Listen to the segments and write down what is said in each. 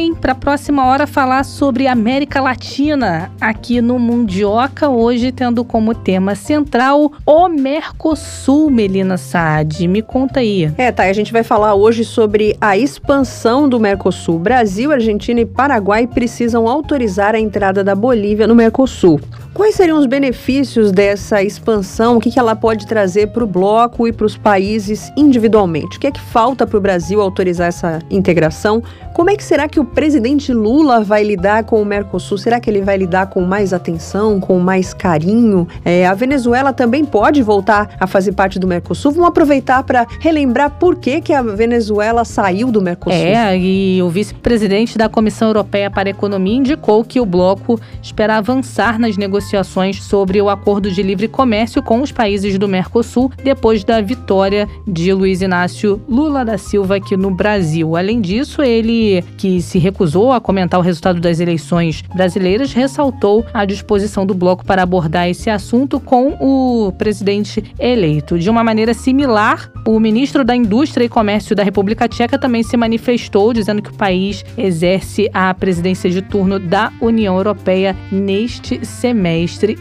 Hein? Para a próxima hora falar sobre América Latina aqui no Mundioca, hoje tendo como tema central o Mercosul, Melina Saad. Me conta aí. É, tá, a gente vai falar hoje sobre a expansão do Mercosul. Brasil, Argentina e Paraguai precisam autorizar a entrada da Bolívia no Mercosul. Quais seriam os benefícios dessa expansão? O que, ela pode trazer para o bloco e para os países individualmente? O que é que falta para o Brasil autorizar essa integração? Como é que será que o presidente Lula vai lidar com o Mercosul? Será que ele vai lidar com mais atenção, com mais carinho? É, a Venezuela também pode voltar a fazer parte do Mercosul? Vamos aproveitar para relembrar por que, que a Venezuela saiu do Mercosul. É, e o vice-presidente da Comissão Europeia para a Economia indicou que o bloco espera avançar nas negociações sobre o acordo de livre comércio com os países do Mercosul depois da vitória de Luiz Inácio Lula da Silva aqui no Brasil. Além disso, ele que se recusou a comentar o resultado das eleições brasileiras, ressaltou a disposição do bloco para abordar esse assunto com o presidente eleito. De uma maneira similar, o ministro da Indústria e Comércio da República Tcheca também se manifestou, dizendo que o país exerce a presidência de turno da União Europeia neste semestre.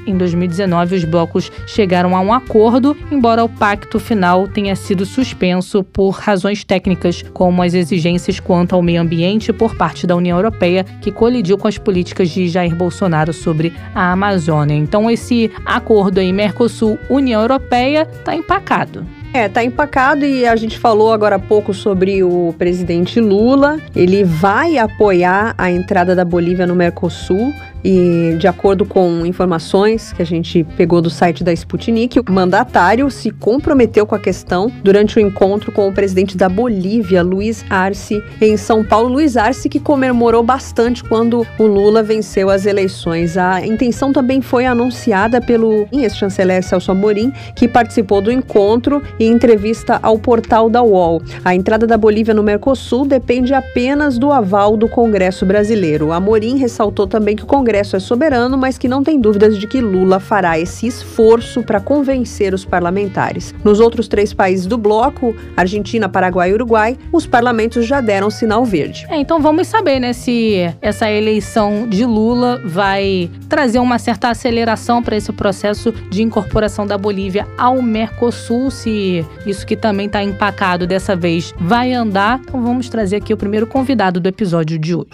Em 2019, os blocos chegaram a um acordo, embora o pacto final tenha sido suspenso por razões técnicas, como as exigências quanto ao meio ambiente por parte da União Europeia, que colidiu com as políticas de Jair Bolsonaro sobre a Amazônia. Então, esse acordo aí, Mercosul-União Europeia, está empacado. É, tá empacado e a gente falou agora há pouco sobre o presidente Lula. Ele vai apoiar a entrada da Bolívia no Mercosul. E, de acordo com informações que a gente pegou do site da Sputnik, o mandatário se comprometeu com a questão durante o encontro com o presidente da Bolívia, Luiz Arce, em São Paulo. Luiz Arce, que comemorou bastante quando o Lula venceu as eleições. A intenção também foi anunciada pelo ex-chanceler Celso Amorim, que participou do encontro em entrevista ao portal da UOL. A entrada da Bolívia no Mercosul depende apenas do aval do Congresso brasileiro. Amorim ressaltou também que o Congresso Congresso é soberano, mas que não tem dúvidas de que Lula fará esse esforço para convencer os parlamentares. Nos outros três países do bloco, Argentina, Paraguai e Uruguai, os parlamentos já deram sinal verde. É, então vamos saber, né, se essa eleição de Lula vai trazer uma certa aceleração para esse processo de incorporação da Bolívia ao Mercosul, se isso que também está empacado dessa vez vai andar. Então vamos trazer aqui o primeiro convidado do episódio de hoje.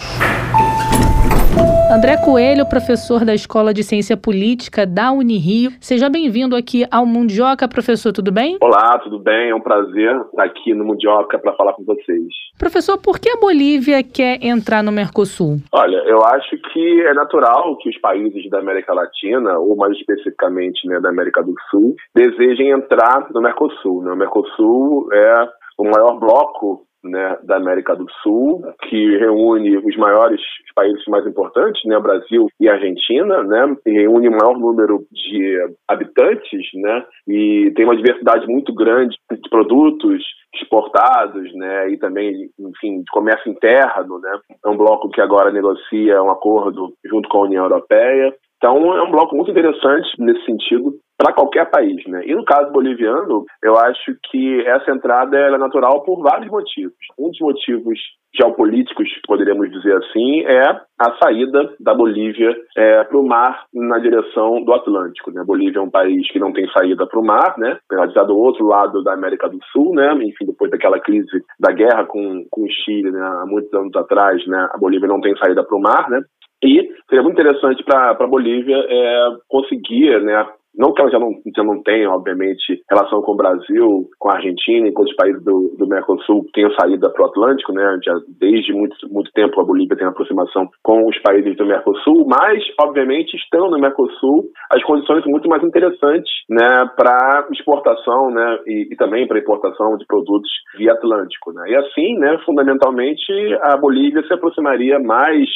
André Coelho, professor da Escola de Ciência Política da Unirio. Seja bem-vindo aqui ao Mundioca, professor, tudo bem? Olá, tudo bem? É um prazer estar aqui no Mundioca para falar com vocês. Professor, por que a Bolívia quer entrar no Mercosul? Olha, eu acho que é natural que os países da América Latina, ou mais especificamente né, da América do Sul, desejem entrar no Mercosul. Né? O Mercosul é o maior bloco né, da América do Sul, que reúne os maiores os países mais importantes, né, Brasil e Argentina, né, e reúne o maior número de habitantes, né, e tem uma diversidade muito grande de produtos exportados, né, e também, enfim, de comércio interno, né. É um bloco que agora negocia um acordo junto com a União Europeia. Então, é um bloco muito interessante nesse sentido para qualquer país, né? E no caso boliviano, eu acho que essa entrada é natural por vários motivos. Um dos motivos geopolíticos, poderíamos dizer assim, é a saída da Bolívia é, para o mar na direção do Atlântico. Né? A Bolívia é um país que não tem saída para o mar, né? estar do outro lado da América do Sul, né? enfim, depois daquela crise da guerra com, com o Chile né? há muitos anos atrás, né? a Bolívia não tem saída para o mar, né? E seria muito interessante para a Bolívia é, conseguir né, não que ela já não, já não tenha, obviamente, relação com o Brasil, com a Argentina e com os países do, do Mercosul que tenham saído para o Atlântico, né? Já desde muito, muito tempo a Bolívia tem aproximação com os países do Mercosul, mas, obviamente, estão no Mercosul as condições são muito mais interessantes, né, para exportação, né, e, e também para importação de produtos via Atlântico, né? E assim, né, fundamentalmente, a Bolívia se aproximaria mais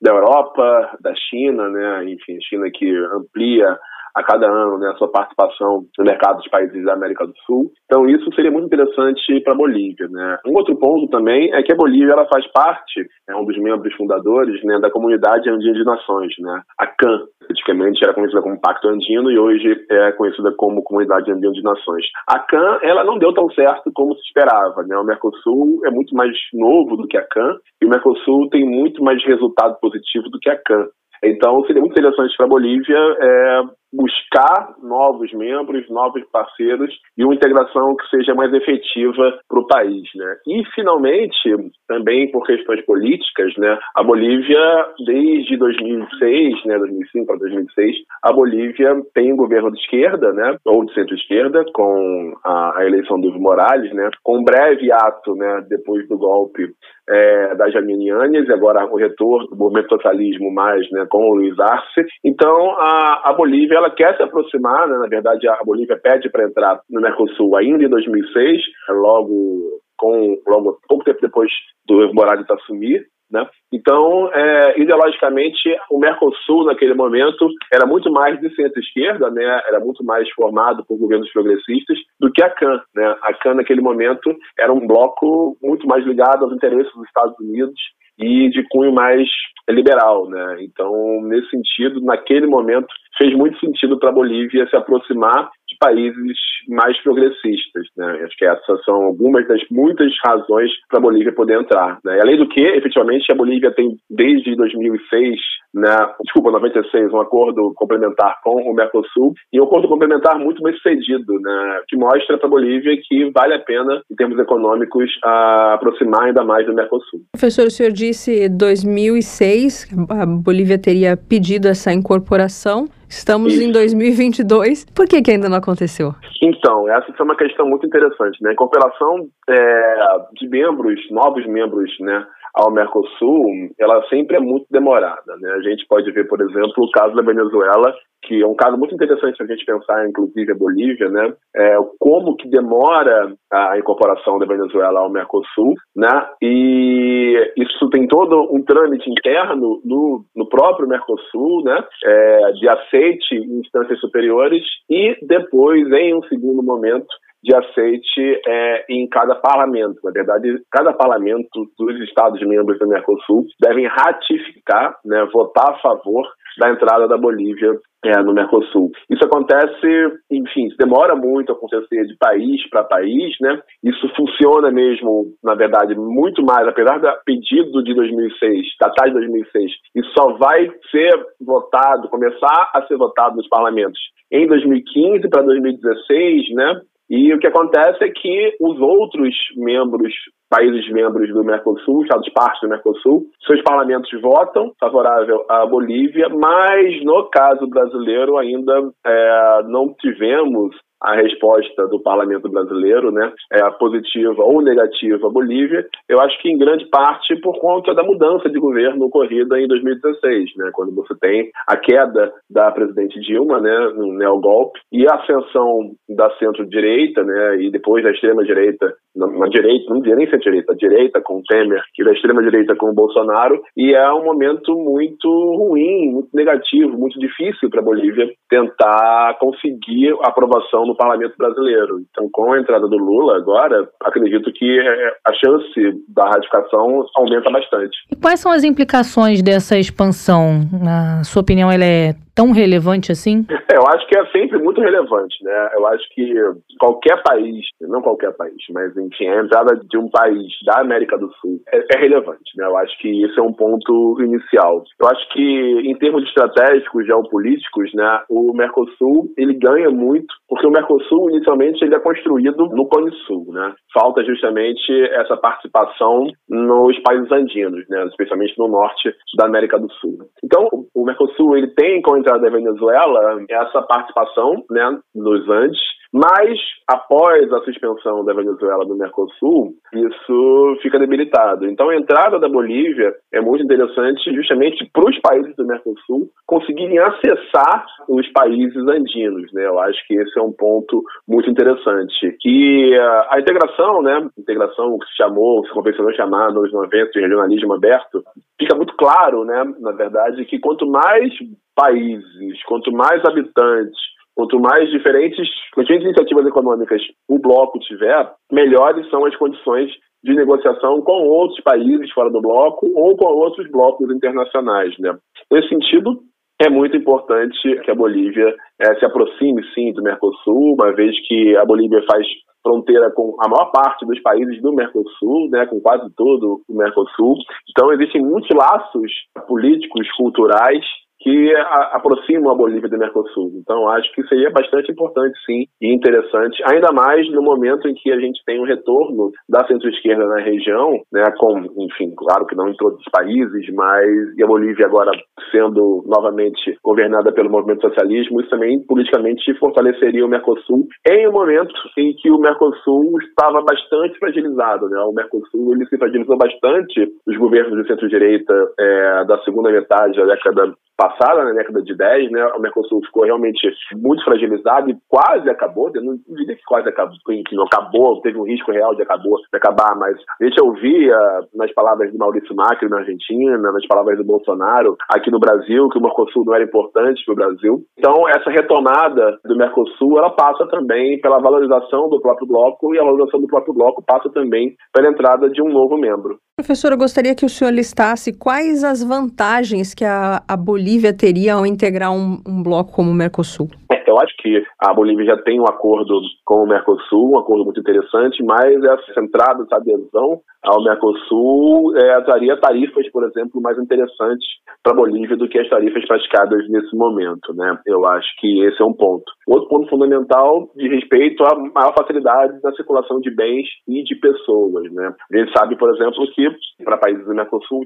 da Europa, da China, né? Enfim, China que amplia a cada ano né, a sua participação no mercado dos países da América do Sul. Então isso seria muito interessante para a Bolívia. Né? Um outro ponto também é que a Bolívia ela faz parte, é um dos membros fundadores né, da Comunidade Andina de Nações, né? a CAN. Antigamente era conhecida como Pacto Andino e hoje é conhecida como Comunidade Andina de Nações. A CAN ela não deu tão certo como se esperava. Né? O Mercosul é muito mais novo do que a CAN e o Mercosul tem muito mais resultado positivo do que a CAN. Então, seria muito interessante para a Bolívia é, buscar novos membros, novos parceiros e uma integração que seja mais efetiva para o país, né? E finalmente, também por questões políticas, né, a Bolívia desde 2006, né, 2005 para 2006, a Bolívia tem um governo de esquerda, né, ou de centro-esquerda, com a, a, eleição do Evo Morales, né, com um breve ato, né, depois do golpe é, da Yanes, agora o retorno do movimento socialismo mais, né, com o Luiz Arce. Então, a, a Bolívia ela quer se aproximar, né? na verdade a Bolívia pede para entrar no Mercosul ainda em 2006, logo com logo pouco tempo depois do Evo Morales assumir, né? Então, é, ideologicamente, o Mercosul, naquele momento, era muito mais de centro-esquerda, né? era muito mais formado por governos progressistas do que a CAN. Né? A CAN, naquele momento, era um bloco muito mais ligado aos interesses dos Estados Unidos e de cunho mais liberal, né? Então, nesse sentido, naquele momento, fez muito sentido para a Bolívia se aproximar países mais progressistas, né? Acho que essas são algumas das muitas razões para a Bolívia poder entrar, né? Além do que, efetivamente, a Bolívia tem desde 2006, né? Desculpa, 96, um acordo complementar com o Mercosul e um acordo complementar muito bem sucedido, né? Que mostra para a Bolívia que vale a pena, em termos econômicos, aproximar ainda mais do Mercosul. Professor, o senhor disse 2006 a Bolívia teria pedido essa incorporação. Estamos Isso. em 2022. Por que, que ainda não aconteceu? Então, essa é uma questão muito interessante, né? A incorporação é, de membros, novos membros, né, ao Mercosul, ela sempre é muito demorada, né? A gente pode ver, por exemplo, o caso da Venezuela, que é um caso muito interessante para a gente pensar, inclusive a Bolívia, né? É, como que demora a incorporação da Venezuela ao Mercosul, né? E isso tem todo um trâmite interno no, no próprio Mercosul, né? É, de aceite em instâncias superiores e depois, em um segundo momento, de aceite é, em cada parlamento. Na verdade, cada parlamento dos Estados-membros do Mercosul devem ratificar, né, votar a favor da entrada da Bolívia é, no Mercosul. Isso acontece, enfim, demora muito a acontecer de país para país, né? Isso funciona mesmo, na verdade, muito mais, apesar do pedido de 2006, da tarde de 2006, isso só vai ser votado, começar a ser votado nos parlamentos em 2015 para 2016, né? E o que acontece é que os outros membros, países membros do Mercosul, estados partes do Mercosul, seus parlamentos votam favorável à Bolívia, mas no caso brasileiro ainda é, não tivemos a resposta do parlamento brasileiro, né, é positiva ou negativa à Bolívia, eu acho que em grande parte por conta da mudança de governo ocorrida em 2016, né, quando você tem a queda da presidente Dilma, né, no neogolpe, e a ascensão da centro-direita, né, e depois da extrema-direita, na, direita, não diria nem centro-direita, a direita com o Temer e da extrema-direita com o Bolsonaro, e é um momento muito ruim, muito negativo, muito difícil para a Bolívia tentar conseguir aprovação no parlamento brasileiro. Então, com a entrada do Lula agora, acredito que é, a chance da ratificação aumenta bastante. E quais são as implicações dessa expansão? Na sua opinião, ela é tão relevante assim? É, eu acho que é sempre muito relevante, né? Eu acho que qualquer país, não qualquer país, mas enfim, a entrada de um país da América do Sul é, é relevante, né? Eu acho que isso é um ponto inicial. Eu acho que em termos estratégicos, geopolíticos, né, o Mercosul ele ganha muito porque o Mercosul inicialmente ele é construído no Cone Sul, né? Falta justamente essa participação nos países andinos, né? Especialmente no norte da América do Sul. Então, o Mercosul ele tem com da Venezuela essa participação né, nos Andes, mas após a suspensão da Venezuela do Mercosul, isso fica debilitado. Então a entrada da Bolívia é muito interessante justamente para os países do Mercosul conseguirem acessar os países andinos. Né? Eu acho que esse é um ponto muito interessante. E a, a integração, né, integração que se chamou, se convencionou chamar nos 90 de regionalismo aberto, fica muito claro, né, na verdade, que quanto mais países, quanto mais habitantes Quanto mais diferentes, diferentes iniciativas econômicas o bloco tiver, melhores são as condições de negociação com outros países fora do bloco ou com outros blocos internacionais. Né? Nesse sentido, é muito importante que a Bolívia é, se aproxime, sim, do Mercosul, uma vez que a Bolívia faz fronteira com a maior parte dos países do Mercosul, né, com quase todo o Mercosul. Então, existem muitos laços políticos, culturais que a, aproximam a Bolívia do Mercosul. Então, acho que seria bastante importante, sim, e interessante, ainda mais no momento em que a gente tem um retorno da centro-esquerda na região, né, com, enfim, claro que não em todos os países, mas e a Bolívia agora sendo novamente governada pelo movimento socialismo, isso também politicamente fortaleceria o Mercosul em um momento em que o Mercosul estava bastante fragilizado, né? O Mercosul ele se fragilizou bastante os governos de centro-direita é, da segunda metade da década passada, na década de 10, né, o Mercosul ficou realmente muito fragilizado e quase acabou, eu não diria que quase acabou, que não acabou, teve um risco real de, acabou, de acabar, mas a gente ouvia nas palavras de Maurício Macri na Argentina, nas palavras do Bolsonaro aqui no Brasil, que o Mercosul não era importante para o Brasil. Então, essa retomada do Mercosul, ela passa também pela valorização do próprio bloco e a valorização do próprio bloco passa também pela entrada de um novo membro. Professor, eu gostaria que o senhor listasse quais as vantagens que a, a Bolívia teria ao integrar um, um bloco como o Mercosul. É, eu acho que a Bolívia já tem um acordo com o Mercosul, um acordo muito interessante, mas essa entrada, essa adesão ao Mercosul é, traria tarifas, por exemplo, mais interessantes para a Bolívia do que as tarifas praticadas nesse momento. Né? Eu acho que esse é um ponto. Outro ponto fundamental de respeito à maior facilidade na circulação de bens e de pessoas. Né? A gente sabe, por exemplo, que para países do Mercosul,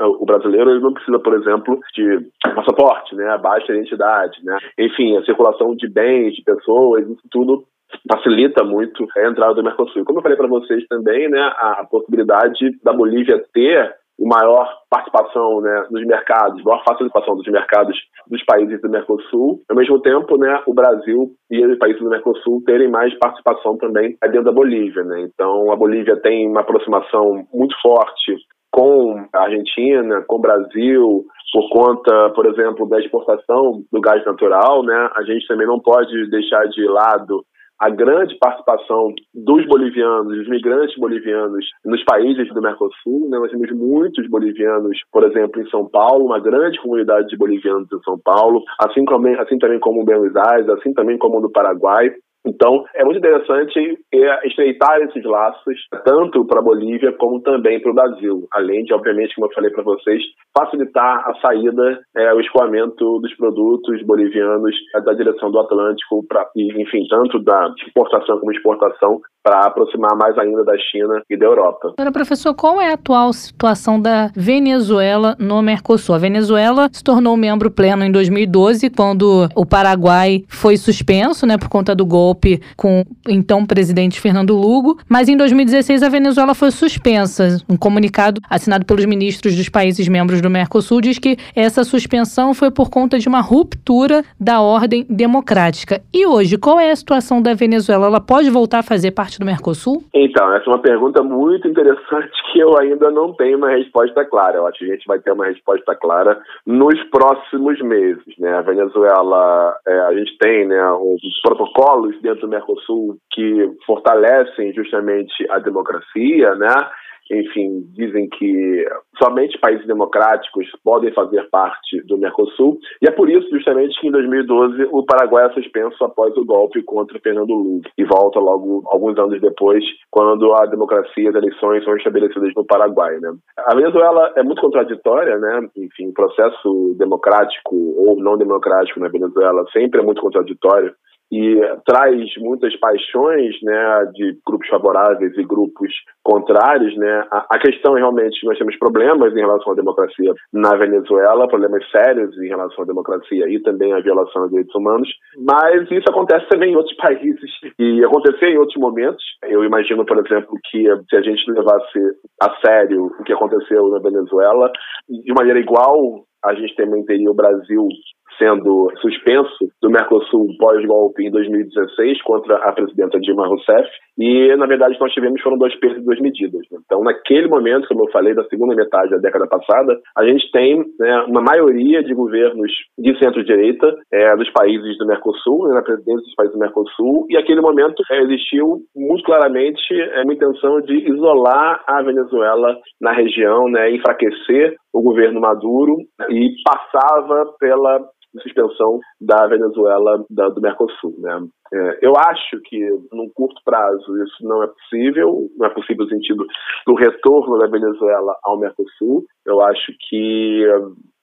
o brasileiro ele não precisa, por exemplo, de passaporte, né? baixa identidade. Né? Enfim, a circulação de bens, de pessoas, isso tudo facilita muito a entrada do Mercosul. Como eu falei para vocês também, né, a possibilidade da Bolívia ter maior participação né, nos mercados, maior participação dos mercados dos países do Mercosul, ao mesmo tempo, né, o Brasil e os países do Mercosul terem mais participação também dentro da Bolívia. Né? Então, a Bolívia tem uma aproximação muito forte com a Argentina, com o Brasil, por conta, por exemplo, da exportação do gás natural, né? A gente também não pode deixar de lado a grande participação dos bolivianos, dos migrantes bolivianos nos países do Mercosul. Né? Nós temos muitos bolivianos, por exemplo, em São Paulo, uma grande comunidade de bolivianos em São Paulo, assim, como, assim também como em Buenos Aires, assim também como no Paraguai. Então, é muito interessante é, estreitar esses laços, tanto para a Bolívia como também para o Brasil, além de, obviamente, como eu falei para vocês, facilitar a saída, é, o escoamento dos produtos bolivianos da direção do Atlântico, pra, enfim, tanto da importação como exportação, para aproximar mais ainda da China e da Europa. Agora, professor, qual é a atual situação da Venezuela no Mercosul? A Venezuela se tornou membro pleno em 2012, quando o Paraguai foi suspenso, né, por conta do golpe com o então presidente Fernando Lugo, mas em 2016 a Venezuela foi suspensa. Um comunicado assinado pelos ministros dos países membros do Mercosul diz que essa suspensão foi por conta de uma ruptura da ordem democrática. E hoje, qual é a situação da Venezuela? Ela pode voltar a fazer parte parte do Mercosul? Então, essa é uma pergunta muito interessante que eu ainda não tenho uma resposta clara. Eu acho que a gente vai ter uma resposta clara nos próximos meses. Né? A Venezuela, é, a gente tem né, os protocolos dentro do Mercosul que fortalecem justamente a democracia, né? Enfim, dizem que somente países democráticos podem fazer parte do Mercosul, e é por isso, justamente, que em 2012 o Paraguai é suspenso após o golpe contra Fernando Lugo, e volta logo alguns anos depois, quando a democracia e as eleições são estabelecidas no Paraguai. Né? A Venezuela é muito contraditória, né? enfim, o processo democrático ou não democrático na Venezuela sempre é muito contraditório, e traz muitas paixões né, de grupos favoráveis e grupos contrários. Né. A, a questão é realmente nós temos problemas em relação à democracia na Venezuela, problemas sérios em relação à democracia e também à violação dos direitos humanos, mas isso acontece também em outros países e aconteceu em outros momentos. Eu imagino, por exemplo, que se a gente levasse a sério o que aconteceu na Venezuela, de maneira igual, a gente também teria o Brasil sendo suspenso do Mercosul pós-golpe em 2016 contra a presidenta Dilma Rousseff. E, na verdade, nós tivemos foram dois pesos e duas medidas. Né? Então, naquele momento, como eu falei, da segunda metade da década passada, a gente tem né, uma maioria de governos de centro-direita é, dos países do Mercosul, né, na presidência dos países do Mercosul, e naquele momento é, existiu muito claramente é, uma intenção de isolar a Venezuela na região, né, enfraquecer o governo Maduro e passava pela suspensão da Venezuela da, do Mercosul. Né? É, eu acho que, num curto prazo, isso não é possível, não é possível no sentido do retorno da Venezuela ao Mercosul. Eu acho que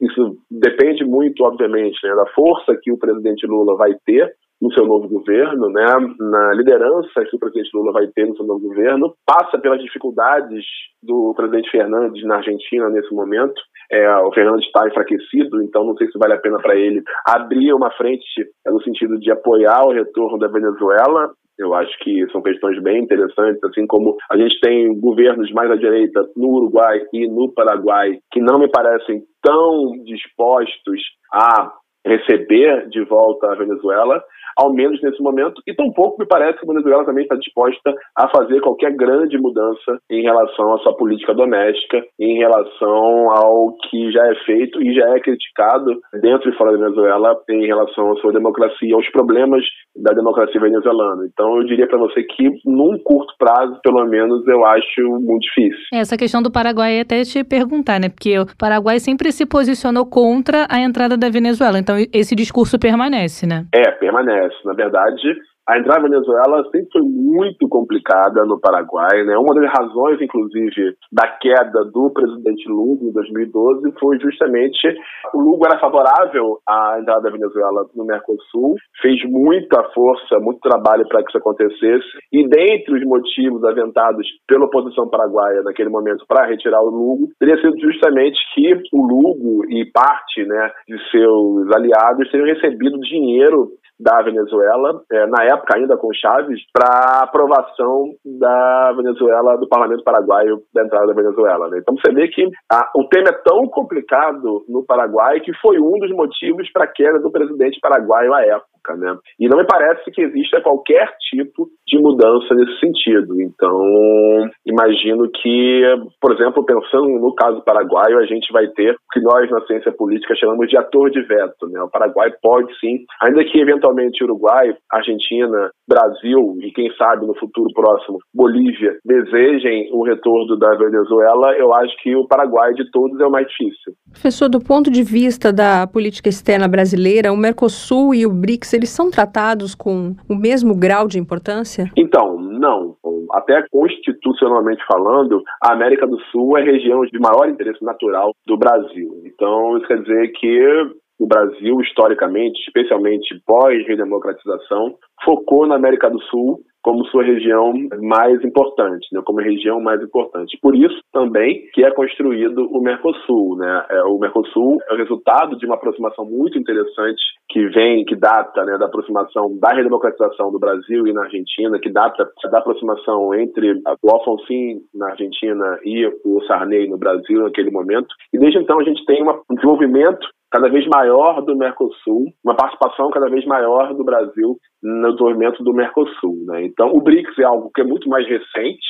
isso depende muito, obviamente, né, da força que o presidente Lula vai ter no seu novo governo, né, na liderança que o presidente Lula vai ter no seu novo governo, passa pelas dificuldades do presidente Fernandes na Argentina nesse momento. É, o Fernandes está enfraquecido, então não sei se vale a pena para ele abrir uma frente é, no sentido de apoiar o retorno da Venezuela. Eu acho que são questões bem interessantes, assim como a gente tem governos mais à direita no Uruguai e no Paraguai que não me parecem tão dispostos a receber de volta a Venezuela ao menos nesse momento, e tampouco me parece que a Venezuela também está disposta a fazer qualquer grande mudança em relação à sua política doméstica, em relação ao que já é feito e já é criticado dentro e fora da Venezuela em relação à sua democracia, aos problemas da democracia venezuelana. Então eu diria para você que num curto prazo, pelo menos, eu acho muito difícil. Essa questão do Paraguai é até te perguntar, né? Porque o Paraguai sempre se posicionou contra a entrada da Venezuela. Então esse discurso permanece, né? É, permanece. Na verdade, a entrada na Venezuela sempre foi muito complicada no Paraguai, né? Uma das razões, inclusive, da queda do presidente Lugo em 2012 foi justamente o Lugo era favorável à entrada da Venezuela no Mercosul, fez muita força, muito trabalho para que isso acontecesse, e dentre os motivos aventados pela oposição paraguaia naquele momento para retirar o Lugo, teria sido justamente que o Lugo e parte, né, de seus aliados teriam recebido dinheiro da Venezuela, é, na época ainda com Chaves, para aprovação da Venezuela, do parlamento paraguaio, da entrada da Venezuela. Né? Então você vê que a, o tema é tão complicado no Paraguai que foi um dos motivos para a queda do presidente paraguaio à época época, né? E não me parece que exista qualquer tipo de mudança nesse sentido. Então, imagino que, por exemplo, pensando no caso paraguaio, a gente vai ter o que nós na ciência política chamamos de ator de veto, né? O Paraguai pode sim, ainda que eventualmente Uruguai, Argentina, Brasil e quem sabe no futuro próximo Bolívia desejem o retorno da Venezuela, eu acho que o Paraguai de todos é o mais difícil. Professor, do ponto de vista da política externa brasileira, o Mercosul e o BRICS eles são tratados com o mesmo grau de importância? Então, não. Até constitucionalmente falando, a América do Sul é região de maior interesse natural do Brasil. Então, isso quer dizer que o Brasil, historicamente, especialmente pós-redemocratização, focou na América do Sul como sua região mais importante, né, como região mais importante. Por isso também que é construído o Mercosul. Né? É, o Mercosul é o resultado de uma aproximação muito interessante que vem, que data né, da aproximação da redemocratização do Brasil e na Argentina, que data da aproximação entre o Alfonsín na Argentina e o Sarney no Brasil naquele momento. E desde então a gente tem um desenvolvimento cada vez maior do Mercosul, uma participação cada vez maior do Brasil no desenvolvimento do Mercosul. Né? Então, o BRICS é algo que é muito mais recente.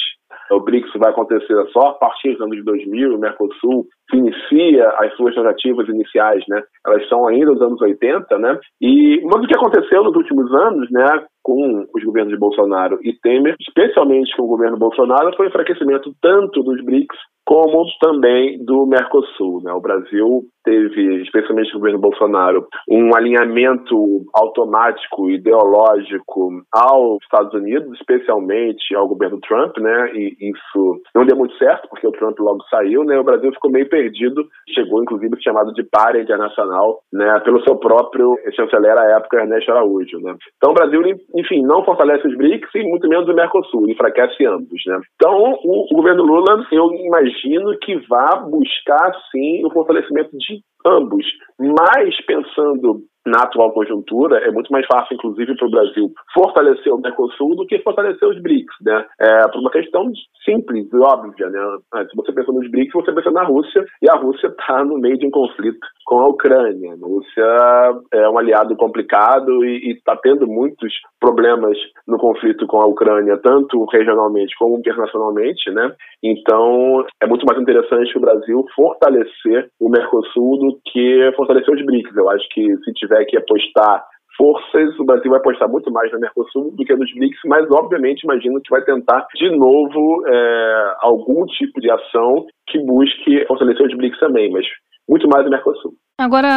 O BRICS vai acontecer só a partir dos anos de 2000. O Mercosul se inicia as suas tratativas iniciais, né? Elas são ainda dos anos 80, né? E mas o que aconteceu nos últimos anos, né? Com os governos de Bolsonaro e Temer, especialmente com o governo Bolsonaro, foi o enfraquecimento tanto dos BRICS como também do Mercosul. Né? O Brasil teve, especialmente no governo Bolsonaro, um alinhamento automático, ideológico aos Estados Unidos, especialmente ao governo Trump, né? E isso não deu muito certo, porque o Trump logo saiu, né? O Brasil ficou meio perdido, chegou inclusive chamado de párea internacional, né? Pelo seu próprio chanceler à época, Ernesto Araújo, né? Então o Brasil, enfim, não fortalece os BRICS e muito menos o Mercosul, enfraquece ambos, né? Então o, o governo Lula, eu imagino que vá buscar, sim, o fortalecimento de ambos, mas pensando na atual conjuntura, é muito mais fácil, inclusive, para o Brasil fortalecer o Mercosul do que fortalecer os BRICS, né? É, por uma questão simples e óbvia, né? Ah, se você pensa nos BRICS, você pensa na Rússia, e a Rússia está no meio de um conflito com a Ucrânia. A Rússia é um aliado complicado e está tendo muitos problemas no conflito com a Ucrânia, tanto regionalmente como internacionalmente, né? Então, é muito mais interessante o Brasil fortalecer o Mercosul do que fortalecer os BRICS. Eu acho que se tiver que apostar forças, o Brasil vai apostar muito mais na Mercosul do que nos BRICS, mas obviamente imagino que vai tentar de novo é, algum tipo de ação que busque fortalecer os BRICS também, mas muito mais no Mercosul. Agora,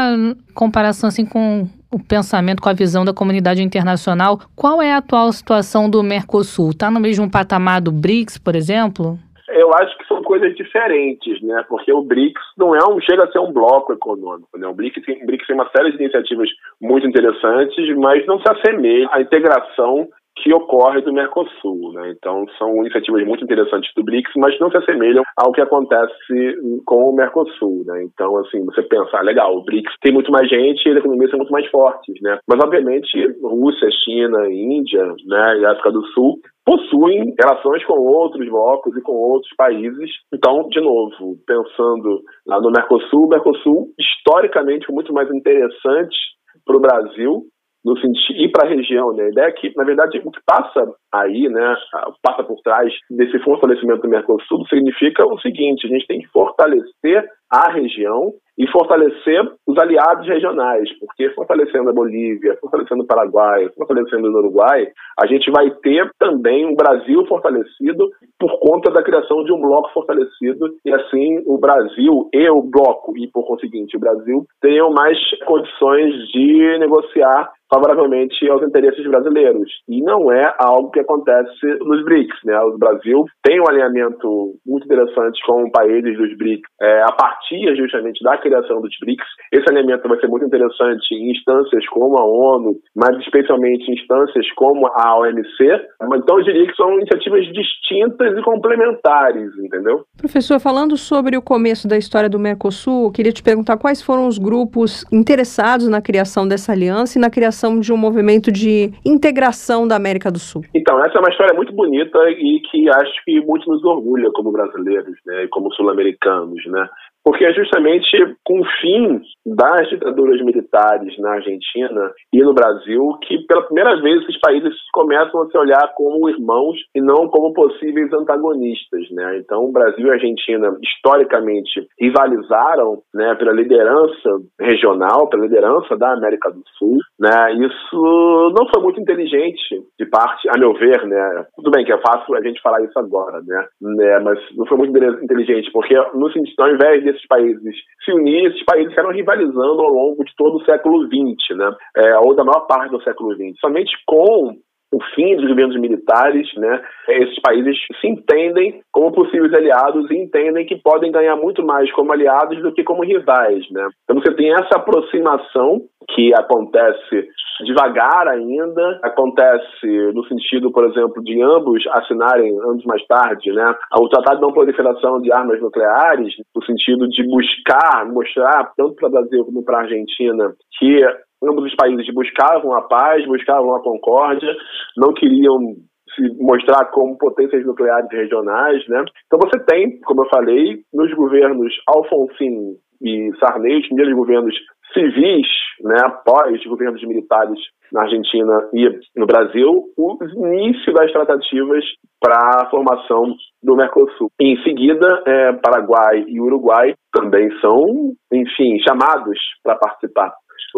comparação assim com o pensamento, com a visão da comunidade internacional, qual é a atual situação do Mercosul? Está no mesmo patamar do BRICS, por exemplo? Eu acho que são coisas diferentes, né? Porque o BRICS não é um, chega a ser um bloco econômico, né? O BRICS tem, o BRICS tem uma série de iniciativas muito interessantes, mas não se assemelha à integração que ocorre do Mercosul, né? Então são iniciativas muito interessantes do BRICS, mas não se assemelham ao que acontece com o Mercosul, né? Então assim você pensa, ah, legal, o BRICS tem muito mais gente e as economias são muito mais fortes, né? Mas obviamente Rússia, China, Índia, né, e África do Sul possuem relações com outros blocos e com outros países. Então, de novo, pensando lá no Mercosul, o Mercosul historicamente foi muito mais interessante para o Brasil no sentido e para a região, né? A ideia é que, na verdade, o que passa aí, né, passa por trás desse fortalecimento do Mercosul significa o seguinte: a gente tem que fortalecer a região e fortalecer os aliados regionais, porque fortalecendo a Bolívia, fortalecendo o Paraguai, fortalecendo o Uruguai, a gente vai ter também um Brasil fortalecido por conta da criação de um bloco fortalecido e assim o Brasil e o bloco e por conseguinte o Brasil tenham mais condições de negociar favoravelmente aos interesses brasileiros. E não é algo que acontece nos BRICS. Né? O Brasil tem um alinhamento muito interessante com países dos BRICS é, a partir justamente da criação dos BRICS. Esse alinhamento vai ser muito interessante em instâncias como a ONU, mas especialmente em instâncias como a OMC. Então, eu diria que são iniciativas distintas e complementares, entendeu? Professor, falando sobre o começo da história do Mercosul, eu queria te perguntar quais foram os grupos interessados na criação dessa aliança e na criação de um movimento de integração da América do Sul. Então, essa é uma história muito bonita e que acho que muito nos orgulha como brasileiros, né, e como sul-americanos, né? Porque é justamente com o fim das ditaduras militares na Argentina e no Brasil que, pela primeira vez, esses países começam a se olhar como irmãos e não como possíveis antagonistas. Né? Então, Brasil e Argentina, historicamente, rivalizaram né, pela liderança regional, pela liderança da América do Sul. Né? Isso não foi muito inteligente, de parte, a meu ver. Né? Tudo bem que é fácil a gente falar isso agora, né? né? mas não foi muito inteligente, porque, no sentido, ao invés de esses países se unirem, esses países ficaram rivalizando ao longo de todo o século XX, né? É, ou da maior parte do século XX. Somente com o fim dos governos militares, né, esses países se entendem como possíveis aliados e entendem que podem ganhar muito mais como aliados do que como rivais, né. Então você tem essa aproximação que acontece devagar ainda, acontece no sentido, por exemplo, de ambos assinarem anos mais tarde, né, o Tratado de Não Proliferação de Armas Nucleares, no sentido de buscar, mostrar, tanto para o Brasil como para a Argentina, que ambos os países buscavam a paz, buscavam a concórdia, não queriam se mostrar como potências nucleares regionais, né? Então você tem, como eu falei, nos governos Alfonsin e Sarney, os primeiros governos civis, né, após governos militares na Argentina e no Brasil, o início das tratativas para a formação do Mercosul. Em seguida, é, Paraguai e Uruguai também são, enfim, chamados para participar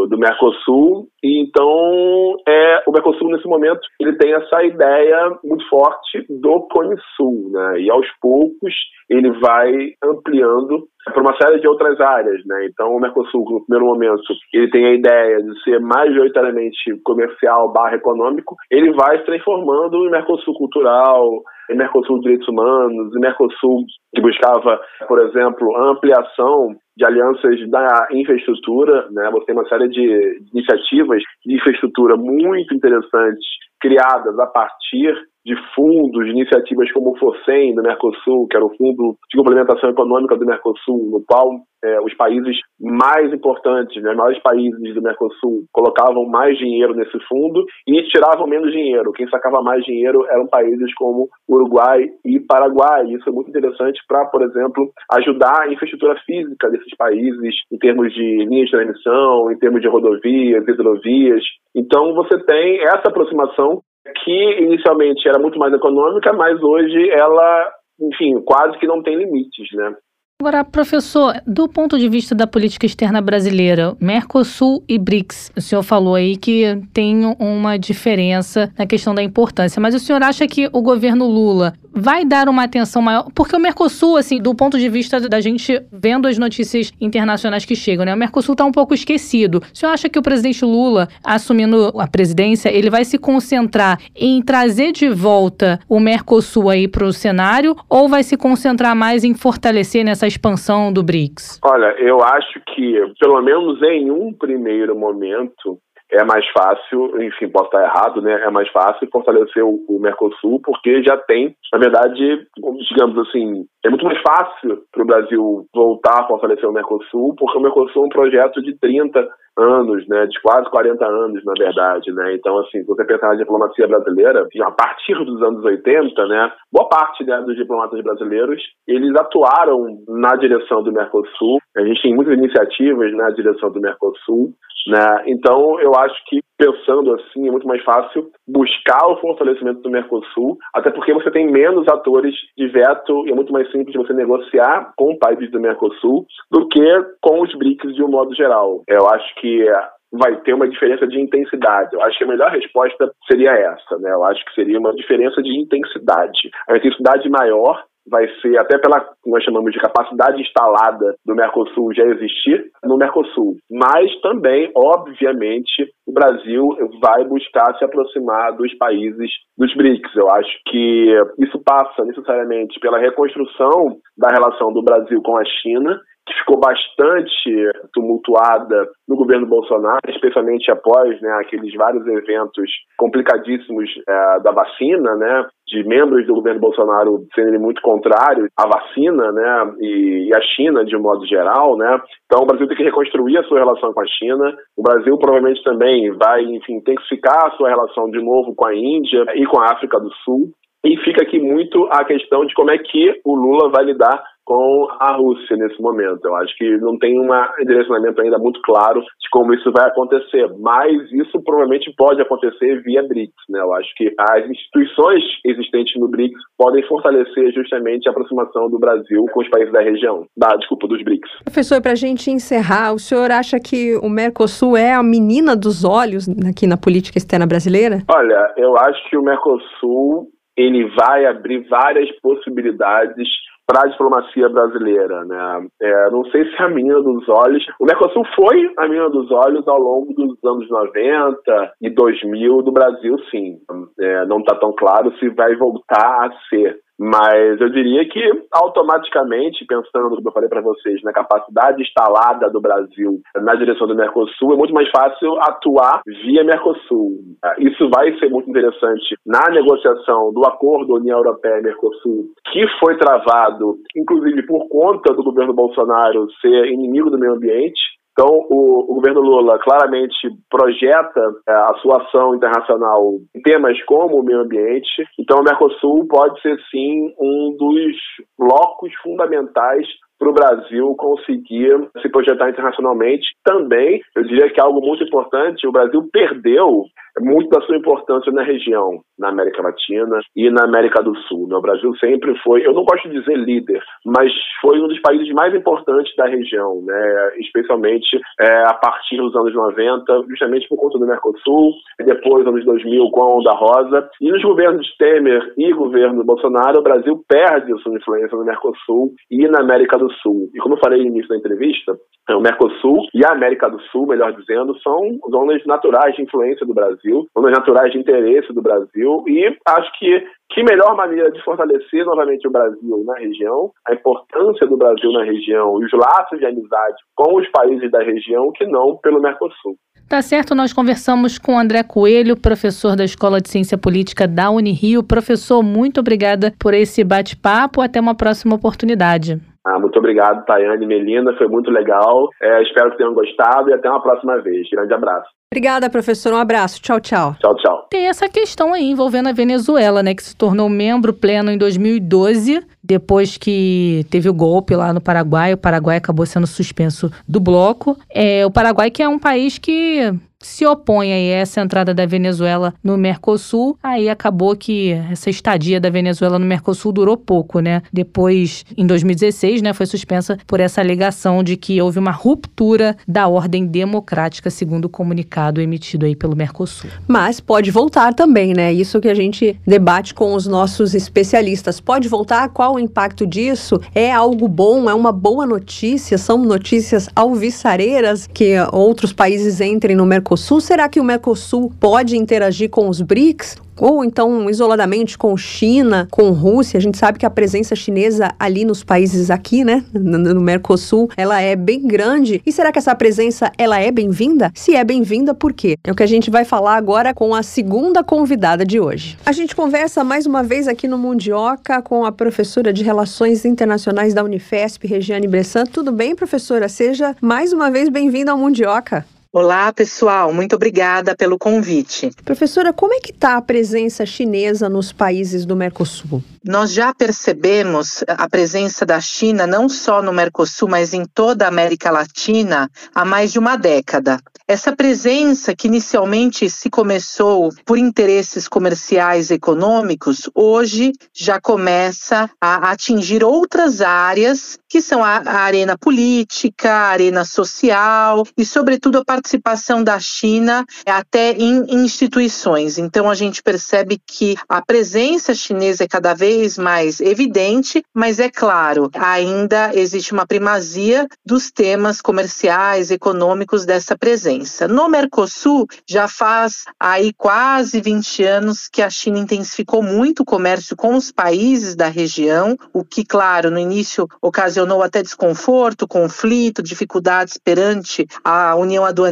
do Mercosul. E então, é, o Mercosul, nesse momento, ele tem essa ideia muito forte do Cone Sul, né? E aos poucos ele vai ampliando para uma série de outras áreas, né? Então, o Mercosul, no primeiro momento, ele tem a ideia de ser majoritariamente comercial barra econômico, ele vai se transformando em Mercosul cultural, em Mercosul direitos humanos, em Mercosul que buscava, por exemplo, ampliação de alianças da infraestrutura, né? Você tem uma série de iniciativas de infraestrutura muito interessantes criadas a partir de fundos, de iniciativas como o FOSEM do Mercosul, que era o Fundo de Complementação Econômica do Mercosul, no qual é, os países mais importantes, né, os maiores países do Mercosul, colocavam mais dinheiro nesse fundo e tiravam menos dinheiro. Quem sacava mais dinheiro eram países como Uruguai e Paraguai. Isso é muito interessante para, por exemplo, ajudar a infraestrutura física desses países em termos de linhas de transmissão, em termos de rodovias, hidrovias. Então, você tem essa aproximação que inicialmente era muito mais econômica, mas hoje ela, enfim, quase que não tem limites, né? Agora, professor, do ponto de vista da política externa brasileira, Mercosul e BRICS, o senhor falou aí que tem uma diferença na questão da importância, mas o senhor acha que o governo Lula vai dar uma atenção maior? Porque o Mercosul, assim, do ponto de vista da gente vendo as notícias internacionais que chegam, né? O Mercosul está um pouco esquecido. O senhor acha que o presidente Lula, assumindo a presidência, ele vai se concentrar em trazer de volta o Mercosul aí para o cenário ou vai se concentrar mais em fortalecer nessa expansão do BRICS? Olha, eu acho que, pelo menos em um primeiro momento, é mais fácil, enfim, posso estar errado, né? É mais fácil fortalecer o, o, Mercosul, porque já tem, na verdade, digamos assim, é muito mais fácil para o Brasil voltar a fortalecer o Mercosul, porque o Mercosul é um projeto de 30 anos, né, de quase 40 anos, na verdade, né, então, assim, se você pensar na diplomacia brasileira, a partir dos anos 80, né, boa parte né, dos diplomatas brasileiros, eles atuaram na direção do Mercosul, a gente tem muitas iniciativas na direção do Mercosul, né, então eu acho que pensando assim, é muito mais fácil buscar o fortalecimento do Mercosul, até porque você tem menos atores de veto e é muito mais simples você negociar com países do Mercosul do que com os BRICS de um modo geral. Eu acho que vai ter uma diferença de intensidade. Eu acho que a melhor resposta seria essa, né? Eu acho que seria uma diferença de intensidade. A intensidade maior vai ser, até pela nós chamamos de capacidade instalada do Mercosul já existir no Mercosul. Mas também, obviamente, o Brasil vai buscar se aproximar dos países dos BRICS. Eu acho que isso passa necessariamente pela reconstrução da relação do Brasil com a China que ficou bastante tumultuada no governo Bolsonaro, especialmente após né, aqueles vários eventos complicadíssimos é, da vacina, né, de membros do governo Bolsonaro sendo muito contrários à vacina, né, e, e à China de um modo geral, né. Então o Brasil tem que reconstruir a sua relação com a China. O Brasil provavelmente também vai, enfim, intensificar a sua relação de novo com a Índia e com a África do Sul. E fica aqui muito a questão de como é que o Lula vai lidar com a Rússia nesse momento. Eu acho que não tem um direcionamento ainda muito claro de como isso vai acontecer, mas isso provavelmente pode acontecer via BRICS. Né? Eu acho que as instituições existentes no BRICS podem fortalecer justamente a aproximação do Brasil com os países da região, da desculpa, dos BRICS. Professor, para a gente encerrar, o senhor acha que o Mercosul é a menina dos olhos aqui na política externa brasileira? Olha, eu acho que o Mercosul ele vai abrir várias possibilidades para a diplomacia brasileira, né? É, não sei se é a menina dos olhos. O Mercosul foi a menina dos olhos ao longo dos anos 90 e 2000 do Brasil, sim. É, não está tão claro se vai voltar a ser. Mas eu diria que automaticamente, pensando no que eu falei para vocês, na capacidade instalada do Brasil na direção do Mercosul, é muito mais fácil atuar via Mercosul. Isso vai ser muito interessante na negociação do acordo União Europeia-Mercosul, que foi travado, inclusive por conta do governo Bolsonaro ser inimigo do meio ambiente. Então, o, o, governo Lula claramente projeta é, a sua ação internacional em temas como o meio ambiente. Então, o Mercosul pode ser, sim, um dos blocos fundamentais para o Brasil conseguir se projetar internacionalmente. Também, eu diria que algo muito importante, o Brasil perdeu muito da sua importância na região, na América Latina e na América do Sul. Né? O Brasil sempre foi, eu não gosto de dizer líder, mas foi um dos países mais importantes da região, né? especialmente é, a partir dos anos 90, justamente por conta do Mercosul, depois, anos 2000, com a Onda Rosa. E nos governos de Temer e governo Bolsonaro, o Brasil perde sua influência no Mercosul e na América do Sul. E como eu falei no início da entrevista, o Mercosul e a América do Sul, melhor dizendo, são zonas naturais de influência do Brasil, zonas naturais de interesse do Brasil e acho que que melhor maneira de fortalecer novamente o Brasil na região, a importância do Brasil na região e os laços de amizade com os países da região que não pelo Mercosul. Tá certo, nós conversamos com André Coelho, professor da Escola de Ciência Política da Unirio. Professor, muito obrigada por esse bate-papo. Até uma próxima oportunidade. Ah, muito obrigado, Tayane e Melina, foi muito legal. É, espero que tenham gostado e até uma próxima vez. Grande abraço. Obrigada, professor. Um abraço. Tchau, tchau. Tchau, tchau. Tem essa questão aí envolvendo a Venezuela, né, que se tornou membro pleno em 2012, depois que teve o golpe lá no Paraguai. O Paraguai acabou sendo suspenso do bloco. É, o Paraguai que é um país que se opõe aí a essa entrada da Venezuela no Mercosul, aí acabou que essa estadia da Venezuela no Mercosul durou pouco, né? Depois, em 2016, né, foi suspensa por essa alegação de que houve uma ruptura da ordem democrática, segundo o comunicado emitido aí pelo Mercosul. Mas pode voltar também, né? Isso que a gente debate com os nossos especialistas. Pode voltar? Qual o impacto disso? É algo bom? É uma boa notícia? São notícias alvissareiras que outros países entrem no Mercosul? Será que o Mercosul pode interagir com os BRICS? Ou então isoladamente com China, com Rússia. A gente sabe que a presença chinesa ali nos países aqui, né, no Mercosul, ela é bem grande. E será que essa presença ela é bem-vinda? Se é bem-vinda, por quê? É o que a gente vai falar agora com a segunda convidada de hoje. A gente conversa mais uma vez aqui no Mundioca com a professora de Relações Internacionais da Unifesp, Regiane Bressan. Tudo bem, professora? Seja mais uma vez bem-vinda ao Mundioca. Olá, pessoal. Muito obrigada pelo convite. Professora, como é que está a presença chinesa nos países do Mercosul? Nós já percebemos a presença da China não só no Mercosul, mas em toda a América Latina há mais de uma década. Essa presença, que inicialmente se começou por interesses comerciais e econômicos, hoje já começa a atingir outras áreas, que são a, a arena política, a arena social e, sobretudo, a participação da China até em instituições. Então, a gente percebe que a presença chinesa é cada vez mais evidente, mas é claro, ainda existe uma primazia dos temas comerciais, econômicos dessa presença. No Mercosul, já faz aí quase 20 anos que a China intensificou muito o comércio com os países da região, o que, claro, no início ocasionou até desconforto, conflito, dificuldades perante a União Aduaneira,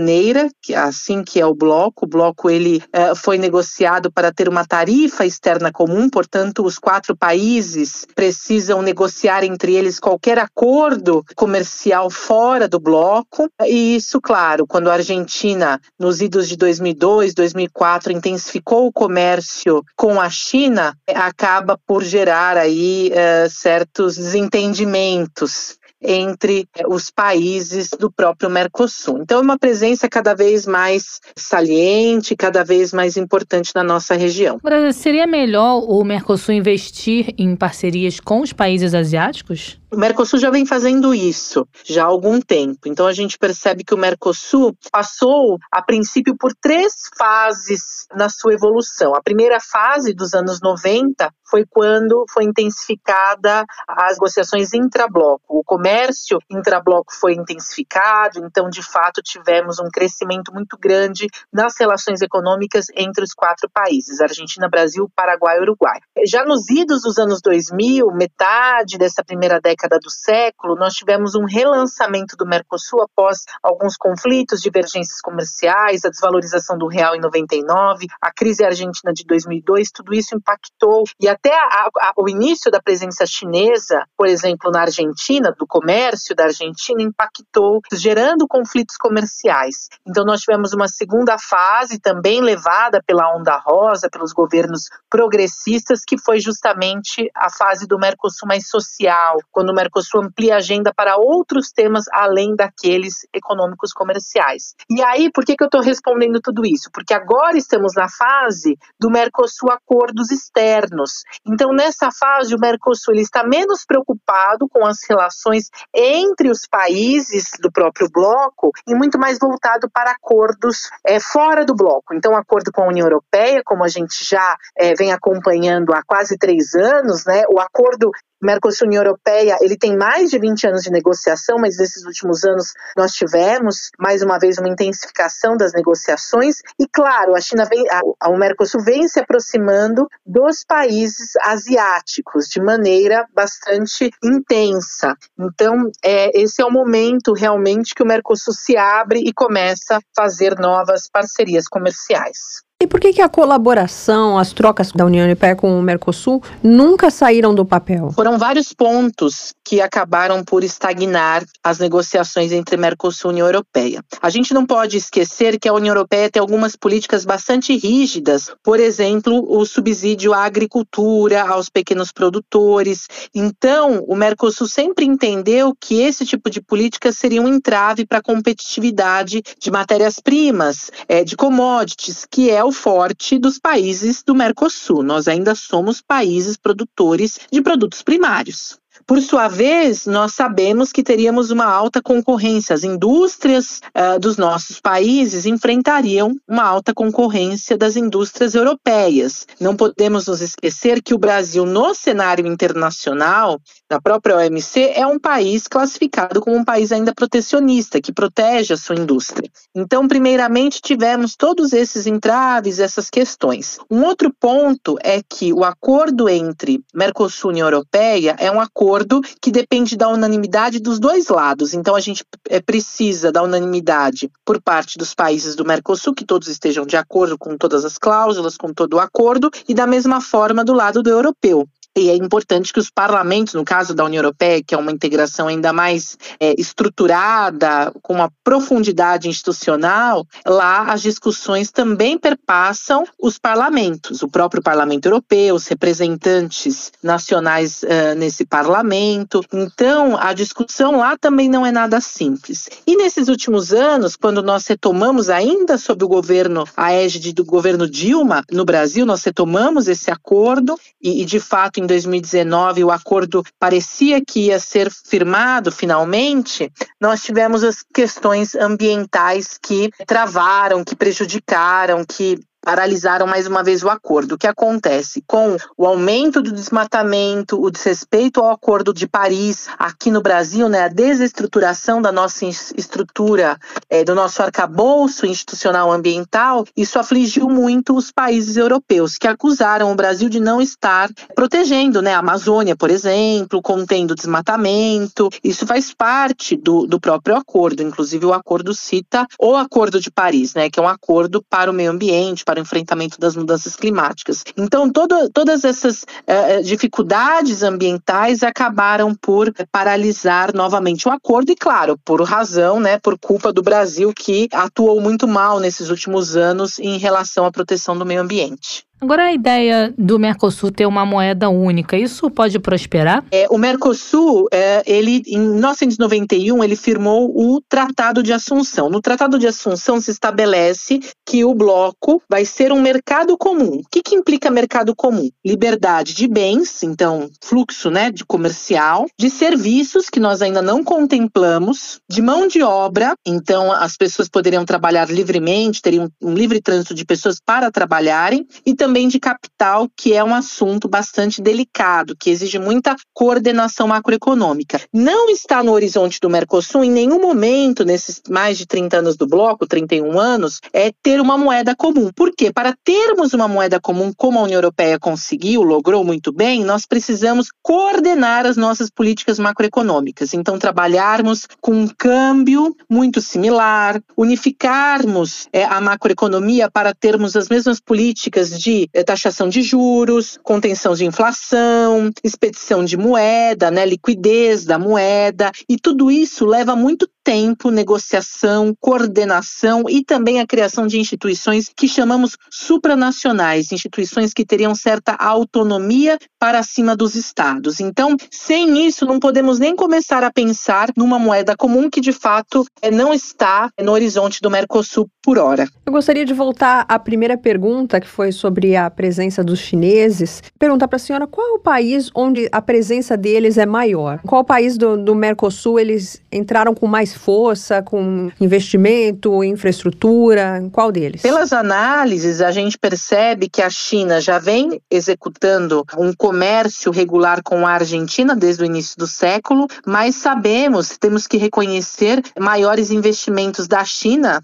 que é assim que é o bloco. O bloco ele é, foi negociado para ter uma tarifa externa comum, portanto, os quatro países precisam negociar entre eles qualquer acordo comercial fora do bloco. E isso, claro, quando a Argentina nos idos de 2002, 2004, intensificou o comércio com a China, acaba por gerar aí uh, certos desentendimentos entre eh, os países do próprio Mercosul. Então, é uma presença cada vez mais saliente, cada vez mais importante na nossa região. Seria melhor o Mercosul investir em parcerias com os países asiáticos? O Mercosul já vem fazendo isso já há algum tempo. Então a gente percebe que o Mercosul passou, a princípio, por três fases na sua evolução. A primeira fase dos anos 90 foi quando foi intensificada as negociações intrabloco. O comércio intrabloco foi intensificado, então de fato tivemos um crescimento muito grande nas relações econômicas entre os quatro países: Argentina, Brasil, Paraguai e Uruguai. Já nos idos dos anos 2000, metade dessa primeira década década do século, nós tivemos um relançamento do Mercosul após alguns conflitos, divergências comerciais, a desvalorização do real em 99, a crise argentina de 2002, tudo isso impactou e até a, a, o início da presença chinesa, por exemplo, na Argentina, do comércio da Argentina, impactou, gerando conflitos comerciais. Então, nós tivemos uma segunda fase também levada pela onda rosa, pelos governos progressistas, que foi justamente a fase do Mercosul mais social, quando Mercosul amplia a agenda para outros temas além daqueles econômicos comerciais. E aí, por que, que eu estou respondendo tudo isso? Porque agora estamos na fase do Mercosul acordos externos. Então, nessa fase, o Mercosul está menos preocupado com as relações entre os países do próprio bloco e muito mais voltado para acordos é, fora do bloco. Então, acordo com a União Europeia, como a gente já é, vem acompanhando há quase três anos, né, o acordo Mercosul União Europeia, ele tem mais de 20 anos de negociação, mas nesses últimos anos nós tivemos mais uma vez uma intensificação das negociações e claro, a China vem, a, o Mercosul vem se aproximando dos países asiáticos de maneira bastante intensa. Então, é, esse é o momento realmente que o Mercosul se abre e começa a fazer novas parcerias comerciais. E por que, que a colaboração, as trocas da União Europeia com o Mercosul nunca saíram do papel? Foram vários pontos que acabaram por estagnar as negociações entre Mercosul e União Europeia. A gente não pode esquecer que a União Europeia tem algumas políticas bastante rígidas, por exemplo, o subsídio à agricultura, aos pequenos produtores. Então, o Mercosul sempre entendeu que esse tipo de política seria um entrave para a competitividade de matérias-primas, é, de commodities, que é o forte dos países do Mercosul. Nós ainda somos países produtores de produtos primários. Por sua vez, nós sabemos que teríamos uma alta concorrência. As indústrias uh, dos nossos países enfrentariam uma alta concorrência das indústrias europeias. Não podemos nos esquecer que o Brasil, no cenário internacional, na própria OMC, é um país classificado como um país ainda protecionista, que protege a sua indústria. Então, primeiramente, tivemos todos esses entraves, essas questões. Um outro ponto é que o acordo entre Mercosul e União Europeia é um acordo acordo que depende da unanimidade dos dois lados. Então, a gente é, precisa da unanimidade por parte dos países do Mercosul, que todos estejam de acordo com todas as cláusulas, com todo o acordo, e da mesma forma do lado do europeu. E é importante que os parlamentos, no caso da União Europeia, que é uma integração ainda mais é, estruturada, com uma profundidade institucional, lá as discussões também perpassam os parlamentos, o próprio Parlamento Europeu, os representantes nacionais uh, nesse parlamento. Então, a discussão lá também não é nada simples. E nesses últimos anos, quando nós retomamos, ainda sob o governo, a égide do governo Dilma, no Brasil, nós retomamos esse acordo e, e de fato, em 2019 o acordo parecia que ia ser firmado finalmente, nós tivemos as questões ambientais que travaram, que prejudicaram, que paralisaram mais uma vez o acordo. O que acontece? Com o aumento do desmatamento, o desrespeito ao Acordo de Paris, aqui no Brasil, né, a desestruturação da nossa estrutura, é, do nosso arcabouço institucional ambiental, isso afligiu muito os países europeus, que acusaram o Brasil de não estar protegendo né, a Amazônia, por exemplo, contendo desmatamento. Isso faz parte do, do próprio acordo. Inclusive, o acordo cita o Acordo de Paris, né, que é um acordo para o meio ambiente, para para o enfrentamento das mudanças climáticas. Então, todo, todas essas uh, dificuldades ambientais acabaram por paralisar novamente o acordo, e claro, por razão, né, por culpa do Brasil, que atuou muito mal nesses últimos anos em relação à proteção do meio ambiente. Agora a ideia do Mercosul ter uma moeda única, isso pode prosperar? É, o Mercosul, é, ele em 1991 ele firmou o Tratado de Assunção. No Tratado de Assunção se estabelece que o bloco vai ser um mercado comum. O que, que implica mercado comum? Liberdade de bens, então fluxo, né, de comercial, de serviços que nós ainda não contemplamos, de mão de obra, então as pessoas poderiam trabalhar livremente, teriam um livre trânsito de pessoas para trabalharem e também de capital, que é um assunto bastante delicado, que exige muita coordenação macroeconômica. Não está no horizonte do Mercosul em nenhum momento, nesses mais de 30 anos do bloco, 31 anos, é ter uma moeda comum. Por quê? Para termos uma moeda comum, como a União Europeia conseguiu, logrou muito bem, nós precisamos coordenar as nossas políticas macroeconômicas. Então, trabalharmos com um câmbio muito similar, unificarmos é, a macroeconomia para termos as mesmas políticas de eh, taxação de juros, contenção de inflação, expedição de moeda, né, liquidez da moeda, e tudo isso leva muito tempo, negociação, coordenação e também a criação de instituições que chamamos supranacionais, instituições que teriam certa autonomia para cima dos estados. Então, sem isso, não podemos nem começar a pensar numa moeda comum que de fato eh, não está no horizonte do Mercosul por hora. Eu gostaria de voltar à primeira pergunta, que foi sobre a presença dos chineses. Perguntar para a senhora qual é o país onde a presença deles é maior? Qual país do, do Mercosul eles entraram com mais força, com investimento, infraestrutura? Qual deles? Pelas análises, a gente percebe que a China já vem executando um comércio regular com a Argentina desde o início do século, mas sabemos, temos que reconhecer maiores investimentos da China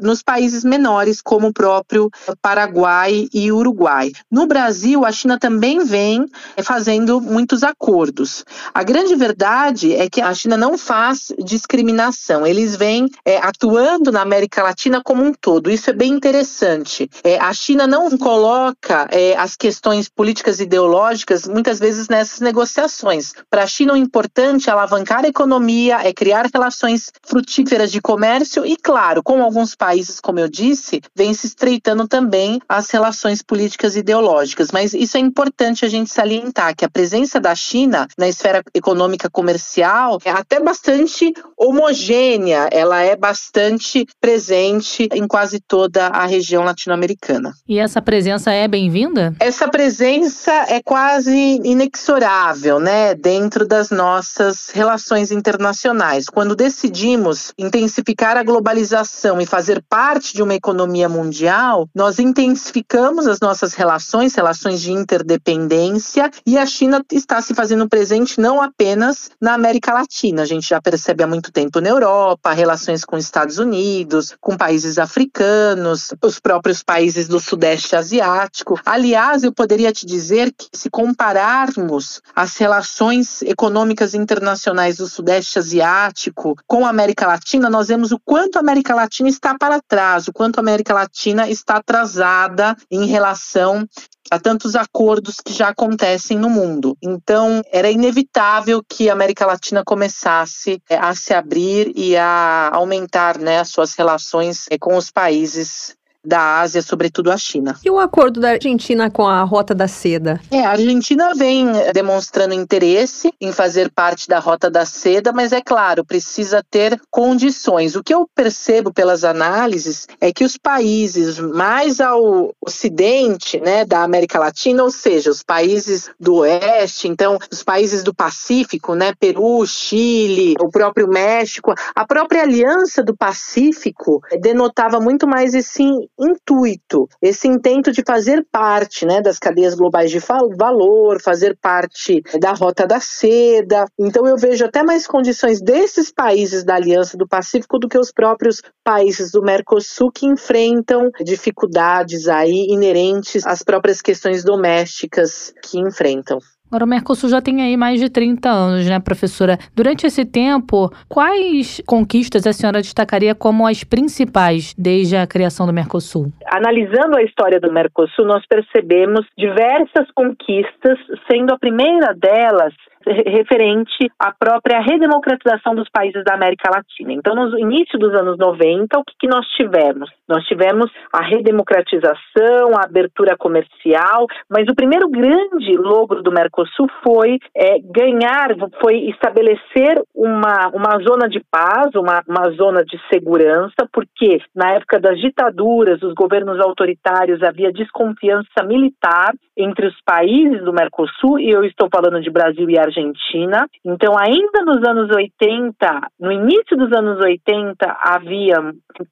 nos países menores, como o próprio Paraguai e Uruguai. No Brasil, a China também vem fazendo muitos acordos. A grande verdade é que a China não faz discriminação, eles vêm é, atuando na América Latina como um todo. Isso é bem interessante. É, a China não coloca é, as questões políticas e ideológicas muitas vezes nessas negociações. Para a China, o importante é alavancar a economia, é criar relações frutíferas de comércio e, claro, com alguns países, como eu disse, vem se estreitando também as relações políticas e ideológicas. Mas isso é importante a gente salientar que a presença da China na esfera econômica comercial é até bastante homogênea, ela é bastante presente em quase toda a região latino-americana. E essa presença é bem-vinda? Essa presença é quase inexorável, né, dentro das nossas relações internacionais. Quando decidimos intensificar a globalização e fazer parte de uma economia mundial, nós intensificamos as nossas relações, relações de interdependência, e a China está se fazendo presente não apenas na América Latina, a gente já percebe há muito tempo na Europa, relações com os Estados Unidos, com países africanos, os próprios países do Sudeste Asiático. Aliás, eu poderia te dizer que se compararmos as relações econômicas internacionais do Sudeste Asiático com a América Latina, nós vemos o quanto a América Latina está para trás, o quanto a América Latina está atrasada em relação a tantos acordos que já acontecem no mundo. Então, era inevitável que a América Latina começasse é, a se abrir e a aumentar né, as suas relações é, com os países da Ásia, sobretudo a China. E o acordo da Argentina com a Rota da Seda? É, a Argentina vem demonstrando interesse em fazer parte da Rota da Seda, mas é claro, precisa ter condições. O que eu percebo pelas análises é que os países mais ao ocidente, né, da América Latina, ou seja, os países do oeste, então os países do Pacífico, né, Peru, Chile, o próprio México, a própria Aliança do Pacífico denotava muito mais esse intuito, esse intento de fazer parte né, das cadeias globais de valor, fazer parte da Rota da Seda. Então, eu vejo até mais condições desses países da Aliança do Pacífico do que os próprios países do Mercosul que enfrentam dificuldades aí inerentes às próprias questões domésticas que enfrentam. Agora, o Mercosul já tem aí mais de 30 anos, né, professora? Durante esse tempo, quais conquistas a senhora destacaria como as principais desde a criação do Mercosul? Analisando a história do Mercosul, nós percebemos diversas conquistas, sendo a primeira delas referente à própria redemocratização dos países da América Latina. Então, no início dos anos 90, o que, que nós tivemos? Nós tivemos a redemocratização, a abertura comercial, mas o primeiro grande logro do Mercosul foi é, ganhar, foi estabelecer uma, uma zona de paz, uma, uma zona de segurança, porque na época das ditaduras, dos governos autoritários, havia desconfiança militar entre os países do Mercosul, e eu estou falando de Brasil e Argentina. Então, ainda nos anos 80, no início dos anos 80, havia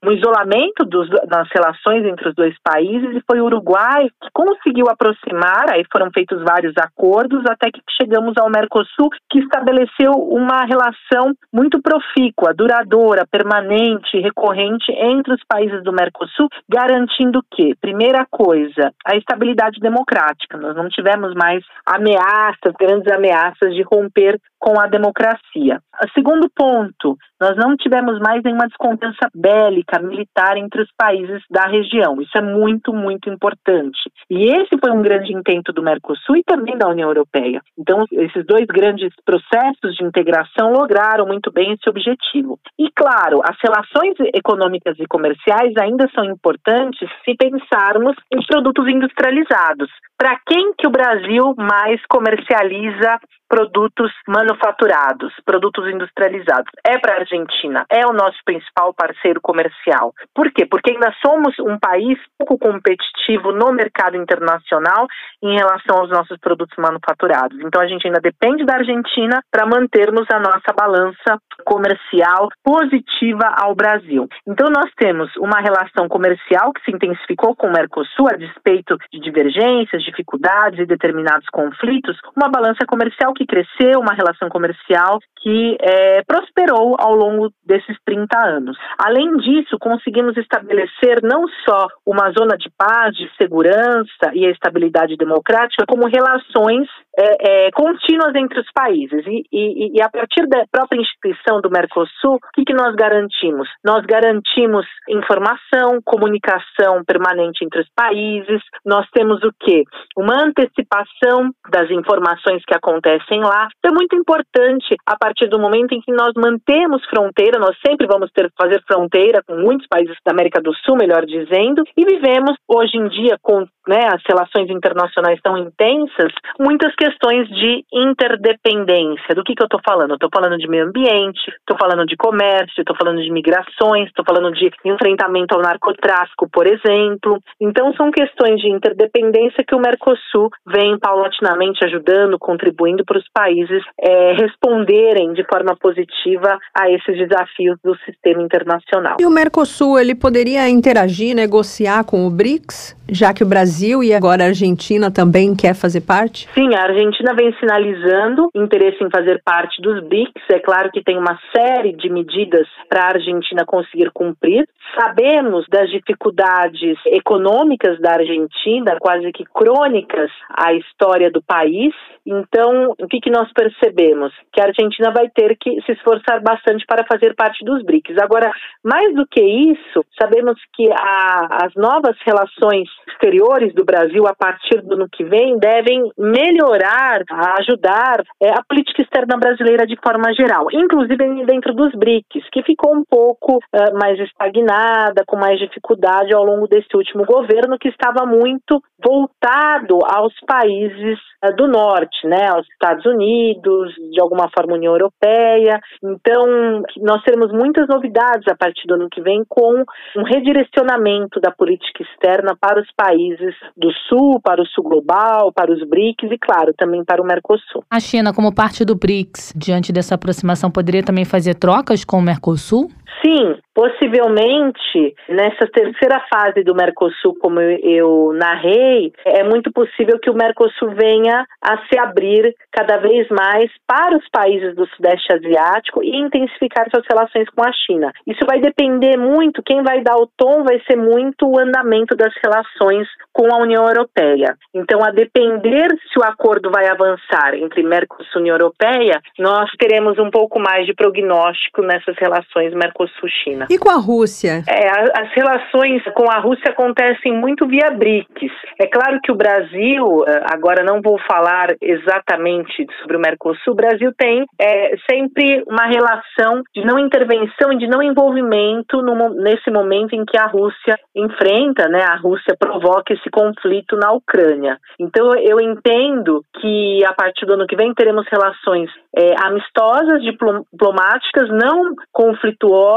um isolamento dos, nas relações entre os dois países, e foi o Uruguai que conseguiu aproximar, aí foram feitos vários acordos, até que chegamos ao Mercosul, que estabeleceu uma relação muito profícua, duradoura, permanente, recorrente entre os países do Mercosul, garantindo que, primeira coisa, a estabilidade democrática. Nós não tivemos mais ameaças, grandes ameaças de romper com a democracia. segundo ponto, nós não tivemos mais nenhuma desconfiança bélica, militar entre os países da região. Isso é muito, muito importante. E esse foi um grande intento do Mercosul e também da União Europeia. Então, esses dois grandes processos de integração lograram muito bem esse objetivo. E, claro, as relações econômicas e comerciais ainda são importantes se pensarmos em produtos industrializados. Para quem que o Brasil mais comercializa produtos manufaturados, produtos industrializados? É para Argentina é o nosso principal parceiro comercial. Por quê? Porque ainda somos um país pouco competitivo no mercado internacional em relação aos nossos produtos manufaturados. Então a gente ainda depende da Argentina para mantermos a nossa balança comercial positiva ao Brasil. Então nós temos uma relação comercial que se intensificou com o Mercosul a despeito de divergências, dificuldades e determinados conflitos, uma balança comercial que cresceu, uma relação comercial que é, prosperou ao longo desses 30 anos. Além disso, conseguimos estabelecer não só uma zona de paz, de segurança e a estabilidade democrática, como relações é, é, contínuas entre os países. E, e, e, a partir da própria instituição do Mercosul, o que, que nós garantimos? Nós garantimos informação, comunicação permanente entre os países, nós temos o quê? Uma antecipação das informações que acontecem lá. Então, é muito importante, a partir do momento em que nós mantemos fronteira, nós sempre vamos ter fazer fronteira com muitos países da América do Sul, melhor dizendo, e vivemos hoje em dia com né, as relações internacionais tão intensas, muitas questões de interdependência. Do que, que eu estou falando? Estou falando de meio ambiente, estou falando de comércio, estou falando de migrações, estou falando de enfrentamento ao narcotráfico, por exemplo. Então, são questões de interdependência que o Mercosul vem paulatinamente ajudando, contribuindo para os países é, responderem de forma positiva a esses desafios do sistema internacional. E o Mercosul, ele poderia interagir, negociar com o BRICS, já que o Brasil e agora a Argentina também quer fazer parte? Sim, a Argentina vem sinalizando interesse em fazer parte dos BRICS. É claro que tem uma série de medidas para a Argentina conseguir cumprir. Sabemos das dificuldades econômicas da Argentina, quase que crônicas à história do país. Então, o que, que nós percebemos? Que a Argentina vai ter que se esforçar bastante para fazer parte dos BRICS. Agora, mais do que isso, sabemos que a, as novas relações exteriores do Brasil a partir do ano que vem devem melhorar, ajudar é, a política externa brasileira de forma geral, inclusive dentro dos BRICS, que ficou um pouco uh, mais estagnada, com mais dificuldade ao longo desse último governo, que estava muito voltado aos países uh, do norte, né, aos Estados Unidos, de alguma forma União Europeia. Então, nós teremos muitas novidades a partir do ano que vem com um redirecionamento da política externa para os países do Sul, para o Sul Global, para os BRICS e, claro, também para o Mercosul. A China, como parte do BRICS, diante dessa aproximação, poderia também fazer trocas com o Mercosul? Sim, possivelmente nessa terceira fase do Mercosul, como eu narrei, é muito possível que o Mercosul venha a se abrir cada vez mais para os países do Sudeste Asiático e intensificar suas relações com a China. Isso vai depender muito, quem vai dar o tom vai ser muito o andamento das relações com a União Europeia. Então, a depender se o acordo vai avançar entre Mercosul e União Europeia, nós teremos um pouco mais de prognóstico nessas relações Mercosul-China. E com a Rússia? É, as relações com a Rússia acontecem muito via BRICS. É claro que o Brasil, eh, agora não vou falar exatamente sobre o Mercosul, o Brasil tem é, sempre uma relação de não intervenção e de não envolvimento no, nesse momento em que a Rússia enfrenta, né, a Rússia provoca esse conflito na Ucrânia. Então eu entendo que a partir do ano que vem teremos relações é, amistosas, diplomáticas, não conflituosas,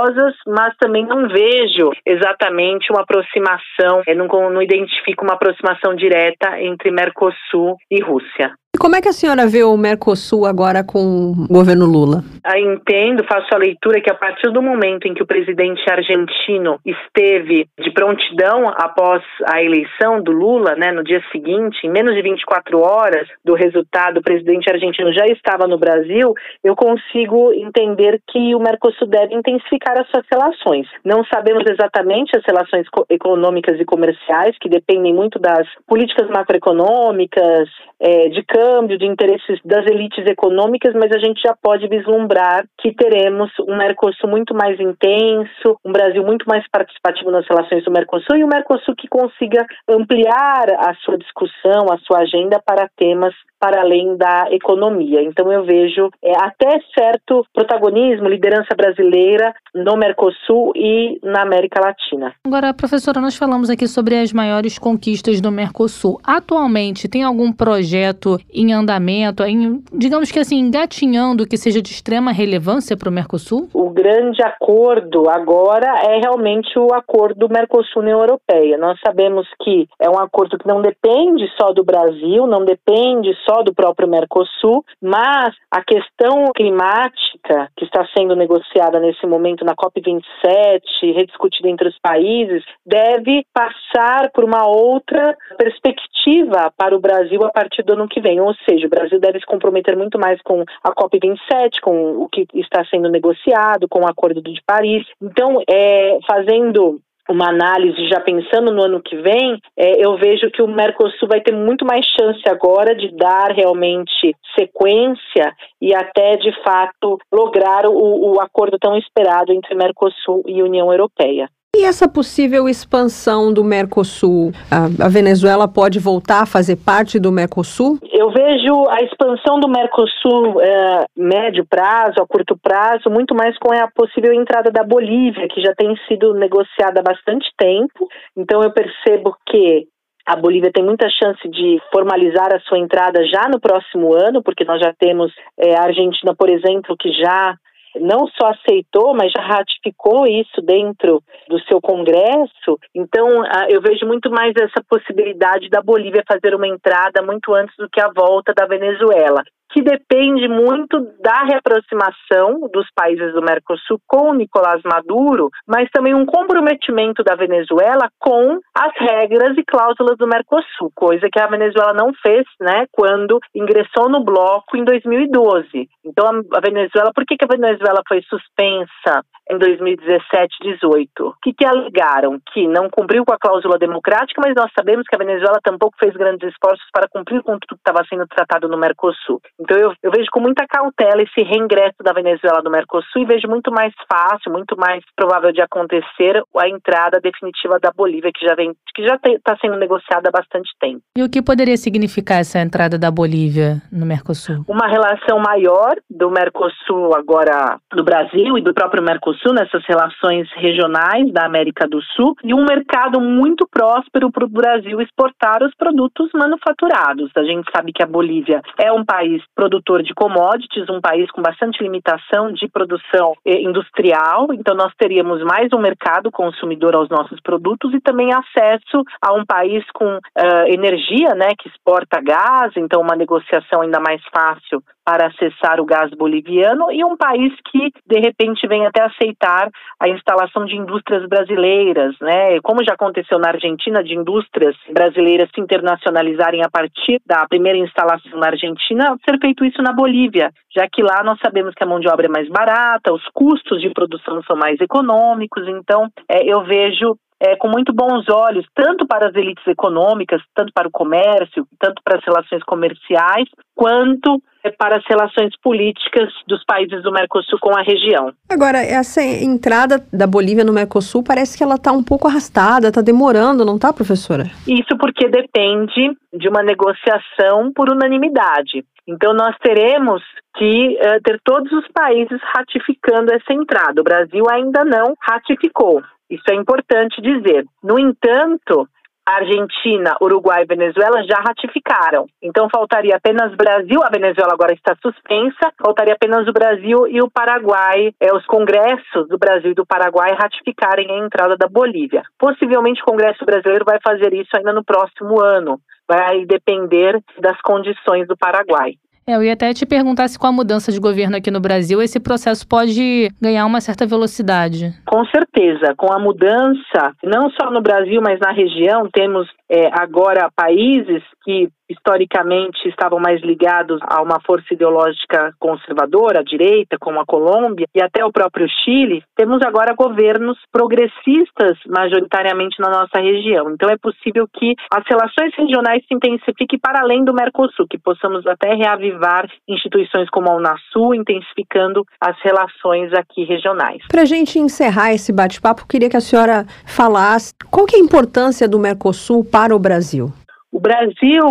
mas também não vejo exatamente uma aproximação, não, não identifico uma aproximação direta entre Mercosul e Rússia. E como é que a senhora vê o Mercosul agora com o governo Lula? Eu entendo, faço a leitura que a partir do momento em que o presidente argentino esteve de prontidão após a eleição do Lula, né, no dia seguinte, em menos de 24 horas do resultado, o presidente argentino já estava no Brasil, eu consigo entender que o Mercosul deve intensificar as suas relações. Não sabemos exatamente as relações econômicas e comerciais, que dependem muito das políticas macroeconômicas, é, de câmbio, de interesses das elites econômicas, mas a gente já pode vislumbrar que teremos um Mercosul muito mais intenso, um Brasil muito mais participativo nas relações do Mercosul e um Mercosul que consiga ampliar a sua discussão, a sua agenda para temas para além da economia. Então eu vejo é, até certo protagonismo, liderança brasileira no Mercosul e na América Latina. Agora, professora, nós falamos aqui sobre as maiores conquistas do Mercosul. Atualmente, tem algum projeto em andamento, em, digamos que assim, engatinhando que seja de extrema relevância para o Mercosul? O grande acordo agora é realmente o acordo Mercosul-União Europeia. Nós sabemos que é um acordo que não depende só do Brasil, não depende só do próprio Mercosul, mas a questão climática que está sendo negociada nesse momento na COP27, rediscutida entre os países, deve passar por uma outra perspectiva para o Brasil a partir do ano que vem. Ou seja, o Brasil deve se comprometer muito mais com a COP27, com o que está sendo negociado, com o Acordo de Paris. Então, é, fazendo uma análise já pensando no ano que vem, é, eu vejo que o Mercosul vai ter muito mais chance agora de dar realmente sequência e até de fato lograr o, o acordo tão esperado entre Mercosul e União Europeia. E essa possível expansão do Mercosul, a, a, Venezuela pode voltar a fazer parte do Mercosul? Eu vejo a expansão do Mercosul é, médio prazo, a curto prazo, muito mais com a possível entrada da Bolívia, que já tem sido negociada há bastante tempo. Então eu percebo que a Bolívia tem muita chance de formalizar a sua entrada já no próximo ano, porque nós já temos é, a Argentina, por exemplo, que já não só aceitou, mas já ratificou isso dentro do seu Congresso. Então, eu vejo muito mais essa possibilidade da Bolívia fazer uma entrada muito antes do que a volta da Venezuela que depende muito da reaproximação dos países do Mercosul com Nicolás Maduro, mas também um comprometimento da Venezuela com as regras e cláusulas do Mercosul, coisa que a Venezuela não fez, né, quando ingressou no bloco em 2012. Então a Venezuela, por que, que a Venezuela foi suspensa em 2017 18? O que, que alegaram? Que não cumpriu com a cláusula democrática, mas nós sabemos que a Venezuela tampouco fez grandes esforços para cumprir com tudo que estava sendo tratado no Mercosul. Então eu, eu vejo com muita cautela esse reingresso da Venezuela no Mercosul e vejo muito mais fácil, muito mais provável de acontecer a entrada definitiva da Bolívia, que já vem, que já está sendo negociada há bastante tempo. E o que poderia significar essa entrada da Bolívia no Mercosul? Uma relação maior do Mercosul agora do Brasil e do próprio Mercosul nessas relações regionais da América do Sul e um mercado muito próspero para o Brasil exportar os produtos manufaturados. A gente sabe que a Bolívia é um país produtor de commodities, um país com bastante limitação de produção eh, industrial, então nós teríamos mais um mercado consumidor aos nossos produtos e também acesso a um país com uh, energia, né, que exporta gás, então uma negociação ainda mais fácil para acessar o gás boliviano e um país que de repente vem até aceitar a instalação de indústrias brasileiras, né? Como já aconteceu na Argentina de indústrias brasileiras se internacionalizarem a partir da primeira instalação na Argentina, ser feito isso na Bolívia, já que lá nós sabemos que a mão de obra é mais barata, os custos de produção são mais econômicos, então é, eu vejo é, com muito bons olhos, tanto para as elites econômicas, tanto para o comércio, tanto para as relações comerciais, quanto é, para as relações políticas dos países do Mercosul com a região. Agora, essa entrada da Bolívia no Mercosul parece que ela está um pouco arrastada, está demorando, não está, professora? Isso porque depende de uma negociação por unanimidade. Então, nós teremos que uh, ter todos os países ratificando essa entrada. O Brasil ainda não ratificou. Isso é importante dizer. No entanto, Argentina, Uruguai e Venezuela já ratificaram. Então faltaria apenas Brasil, a Venezuela agora está suspensa, faltaria apenas o Brasil e o Paraguai, é, os congressos do Brasil e do Paraguai ratificarem a entrada da Bolívia. Possivelmente o Congresso brasileiro vai fazer isso ainda no próximo ano. Vai depender das condições do Paraguai. É, eu ia até te perguntar se com a mudança de governo aqui no Brasil esse processo pode ganhar uma certa velocidade. Com certeza, com a mudança, não só no Brasil, mas na região, temos é, agora países que historicamente estavam mais ligados a uma força ideológica conservadora, à direita, como a Colômbia e até o próprio Chile, temos agora governos progressistas majoritariamente na nossa região. Então é possível que as relações regionais se intensifiquem para além do Mercosul, que possamos até reavivar instituições como a Unasul, intensificando as relações aqui regionais. Para a gente encerrar esse bate-papo, queria que a senhora falasse qual que é a importância do Mercosul para o Brasil. O Brasil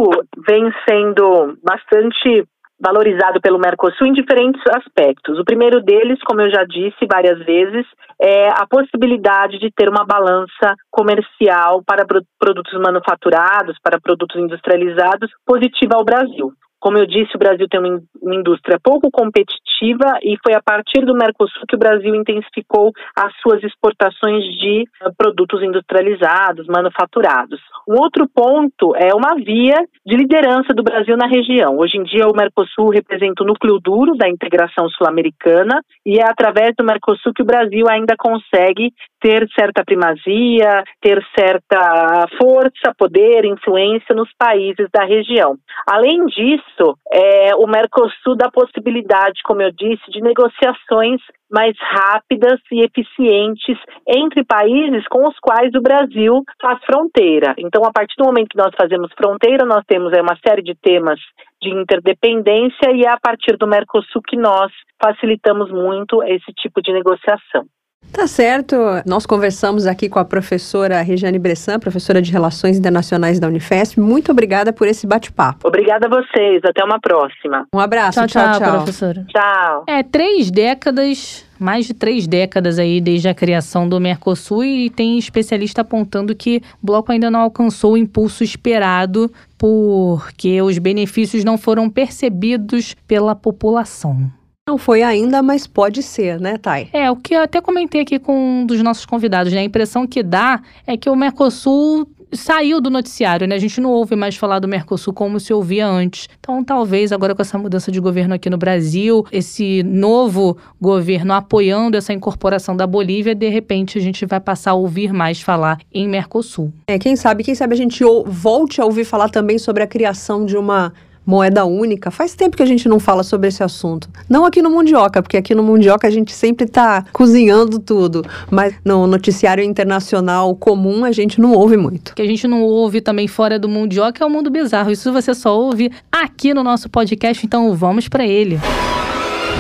vem sendo bastante valorizado pelo Mercosul em diferentes aspectos. O primeiro deles, como eu já disse várias vezes, é a possibilidade de ter uma balança comercial para produtos manufaturados, para produtos industrializados, positiva ao Brasil. Como eu disse, o Brasil tem uma indústria pouco competitiva e foi a partir do Mercosul que o Brasil intensificou as suas exportações de eh, produtos industrializados, manufaturados. Um outro ponto é uma via de liderança do Brasil na região. Hoje em dia, o Mercosul representa o núcleo duro da integração sul-americana e é através do Mercosul que o Brasil ainda consegue ter certa primazia, ter certa força, poder, influência nos países da região. Além disso, é, o Mercosul dá possibilidade, como eu disse, de negociações mais rápidas e eficientes entre países com os quais o Brasil faz fronteira. Então, a partir do momento que nós fazemos fronteira, nós temos uma série de temas de interdependência e é a partir do Mercosul que nós facilitamos muito esse tipo de negociação. Tá certo. Nós conversamos aqui com a professora Regiane Bressan, professora de Relações Internacionais da Unifesp. Muito obrigada por esse bate-papo. Obrigada a vocês. Até uma próxima. Um abraço. Tchau, tchau, tchau, professora. Tchau. É, três décadas mais de três décadas aí desde a criação do Mercosul e tem especialista apontando que o bloco ainda não alcançou o impulso esperado porque os benefícios não foram percebidos pela população. Não foi ainda, mas pode ser, né, Thay? É, o que eu até comentei aqui com um dos nossos convidados, né? A impressão que dá é que o Mercosul saiu do noticiário, né? A gente não ouve mais falar do Mercosul como se ouvia antes. Então, talvez agora com essa mudança de governo aqui no Brasil, esse novo governo apoiando essa incorporação da Bolívia, de repente a gente vai passar a ouvir mais falar em Mercosul. É, quem sabe, quem sabe a gente volte a ouvir falar também sobre a criação de uma moeda única. Faz tempo que a gente não fala sobre esse assunto. Não aqui no Mundioca, porque aqui no Mundioca a gente sempre está cozinhando tudo, mas no noticiário internacional comum a gente não ouve muito. O que a gente não ouve também fora do Mundioca é o mundo bizarro. Isso você só ouve aqui no nosso podcast, então vamos para ele.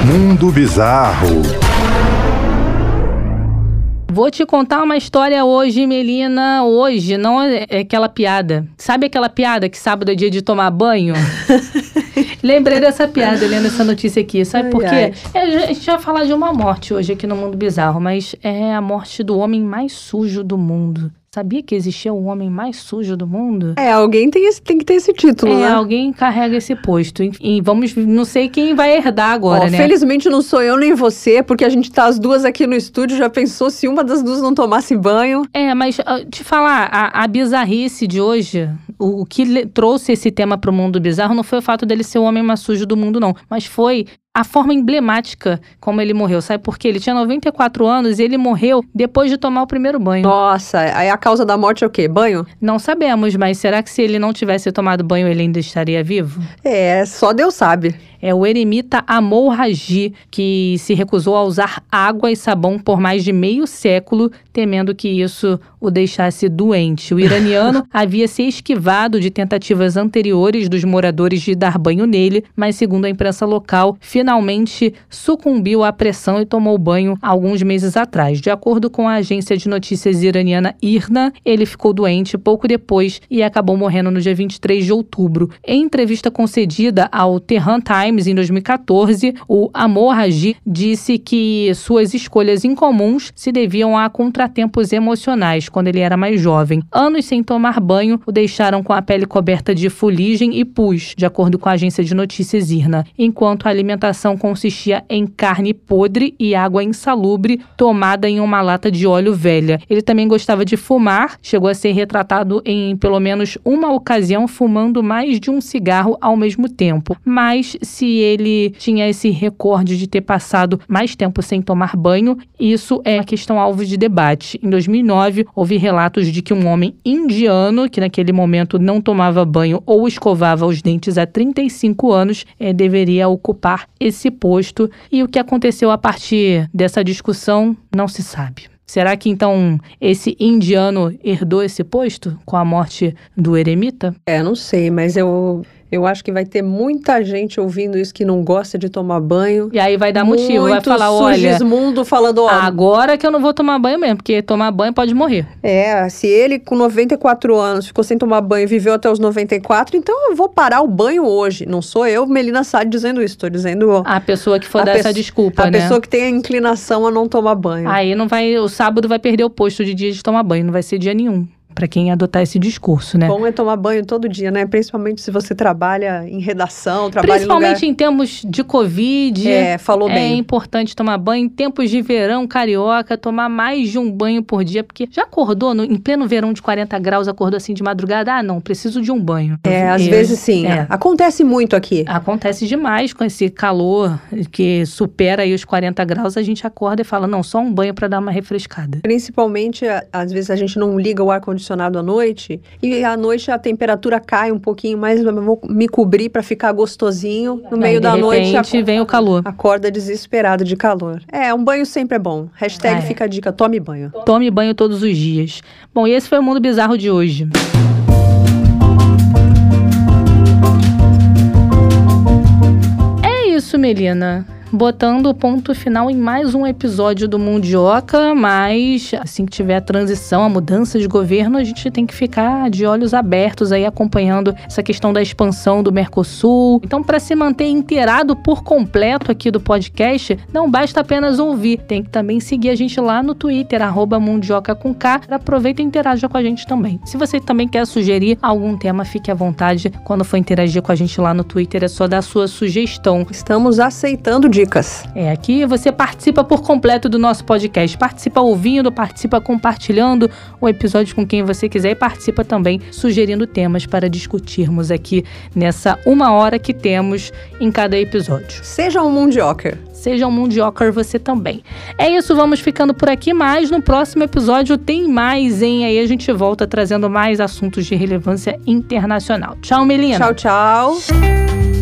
Mundo Bizarro. Vou te contar uma história hoje, Melina. Hoje, não é, é aquela piada. Sabe aquela piada que sábado é dia de tomar banho? Lembrei dessa piada lendo essa notícia aqui. Sabe ai, por quê? É, a gente vai falar de uma morte hoje aqui no Mundo Bizarro, mas é a morte do homem mais sujo do mundo. Sabia que existia o homem mais sujo do mundo? É, alguém tem, esse, tem que ter esse título, é, né? alguém carrega esse posto. E vamos, não sei quem vai herdar agora, né? Felizmente não sou eu nem você, porque a gente tá as duas aqui no estúdio, já pensou se uma das duas não tomasse banho? É, mas uh, te falar, a, a bizarrice de hoje, o, o que trouxe esse tema pro mundo bizarro não foi o fato dele ser o homem mais sujo do mundo, não. Mas foi a forma emblemática como ele morreu. Sabe por quê? Ele tinha 94 anos e ele morreu depois de tomar o primeiro banho. Nossa, aí a causa da morte é o quê? Banho? Não sabemos, mas será que se ele não tivesse tomado banho, ele ainda estaria vivo? É, só Deus sabe é o eremita Amol Raji, que se recusou a usar água e sabão por mais de meio século, temendo que isso o deixasse doente. O iraniano havia se esquivado de tentativas anteriores dos moradores de dar banho nele, mas, segundo a imprensa local, finalmente sucumbiu à pressão e tomou banho alguns meses atrás. De acordo com a agência de notícias iraniana IRNA, ele ficou doente pouco depois e acabou morrendo no dia 23 de outubro. Em entrevista concedida ao Tehran Times, Times, em 2014, o Amor Raji disse que suas escolhas incomuns se deviam a contratempos emocionais quando ele era mais jovem. Anos sem tomar banho o deixaram com a pele coberta de fuligem e pus, de acordo com a agência de notícias IRNA, enquanto a alimentação consistia em carne podre e água insalubre tomada em uma lata de óleo velha. Ele também gostava de fumar, chegou a ser retratado em pelo menos uma ocasião fumando mais de um cigarro ao mesmo tempo. Mas se se ele tinha esse recorde de ter passado mais tempo sem tomar banho, isso é uma questão alvo de debate. Em 2009, houve relatos de que um homem indiano, que naquele momento não tomava banho ou escovava os dentes há 35 anos, é, deveria ocupar esse posto. E o que aconteceu a partir dessa discussão não se sabe. Será que então esse indiano herdou esse posto com a morte do eremita? É, não sei, mas eu Eu acho que vai ter muita gente ouvindo isso que não gosta de tomar banho. E aí vai dar motivo, vai falar, olha, mundo falando, ó, agora que eu não vou tomar banho mesmo, porque tomar banho pode morrer. É, se ele com 94 anos ficou sem tomar banho e viveu até os 94, então eu vou parar o banho hoje. Não sou eu, Melina Sade, dizendo isso. Estou dizendo A pessoa que for A dar essa desculpa, a né? pessoa que tem a inclinação a não tomar banho. Aí não vai, o sábado vai perder o posto de dia de tomar banho, não vai ser dia nenhum. Pra quem adotar esse discurso, né? Bom é tomar banho todo dia, né? Principalmente se você trabalha em redação, trabalha Principalmente em em tempos de Covid. lugar... É, falou É bem. importante tomar banho. Em tempos de verão carioca, tomar mais de um banho por dia. Porque já acordou no- em pleno verão de 40 graus, acordou assim de madrugada? Ah, não, preciso de um banho. É, às vezes sim. é. Acontece muito aqui. Acontece demais com esse calor que supera aí os 40 graus. A gente acorda e fala, não, só um banho pra dar uma refrescada. Principalmente, às vezes a gente não liga o ar-condicionado à noite e à noite a temperatura cai um pouquinho mais, eu vou me cobrir para ficar gostosinho. No meio da noite, a- vem o calor. acorda desesperado de calor. É, um banho sempre é bom. Hashtag Ah, é. fica a dica, tome banho. Tome banho todos os dias. Bom, e esse foi o Mundo Bizarro de hoje. É isso, Melina. Botando o ponto final em mais um episódio do Mundioca, mas assim que tiver a transição, a mudança de governo, a gente tem que ficar de olhos abertos aí acompanhando essa questão da expansão do Mercosul. Então, para se manter inteirado por completo aqui do podcast, não basta apenas ouvir, tem que também seguir a gente lá no Twitter, arroba Mundioca com K. Aproveita e interaja com a gente também. Se você também quer sugerir algum tema, fique à vontade. Quando for interagir com a gente lá no Twitter, é só dar sua sugestão. Estamos aceitando dicas. É, aqui você participa por completo do nosso podcast. Participa ouvindo, participa compartilhando o episódio com quem você quiser e participa também sugerindo temas para discutirmos aqui nessa uma hora que temos em cada episódio. Seja um mundioker. Seja um mundioker você também. É isso, vamos ficando por aqui, mas no próximo episódio tem mais, hein? Aí a gente volta trazendo mais assuntos de relevância internacional. Tchau, Melina. Tchau, tchau.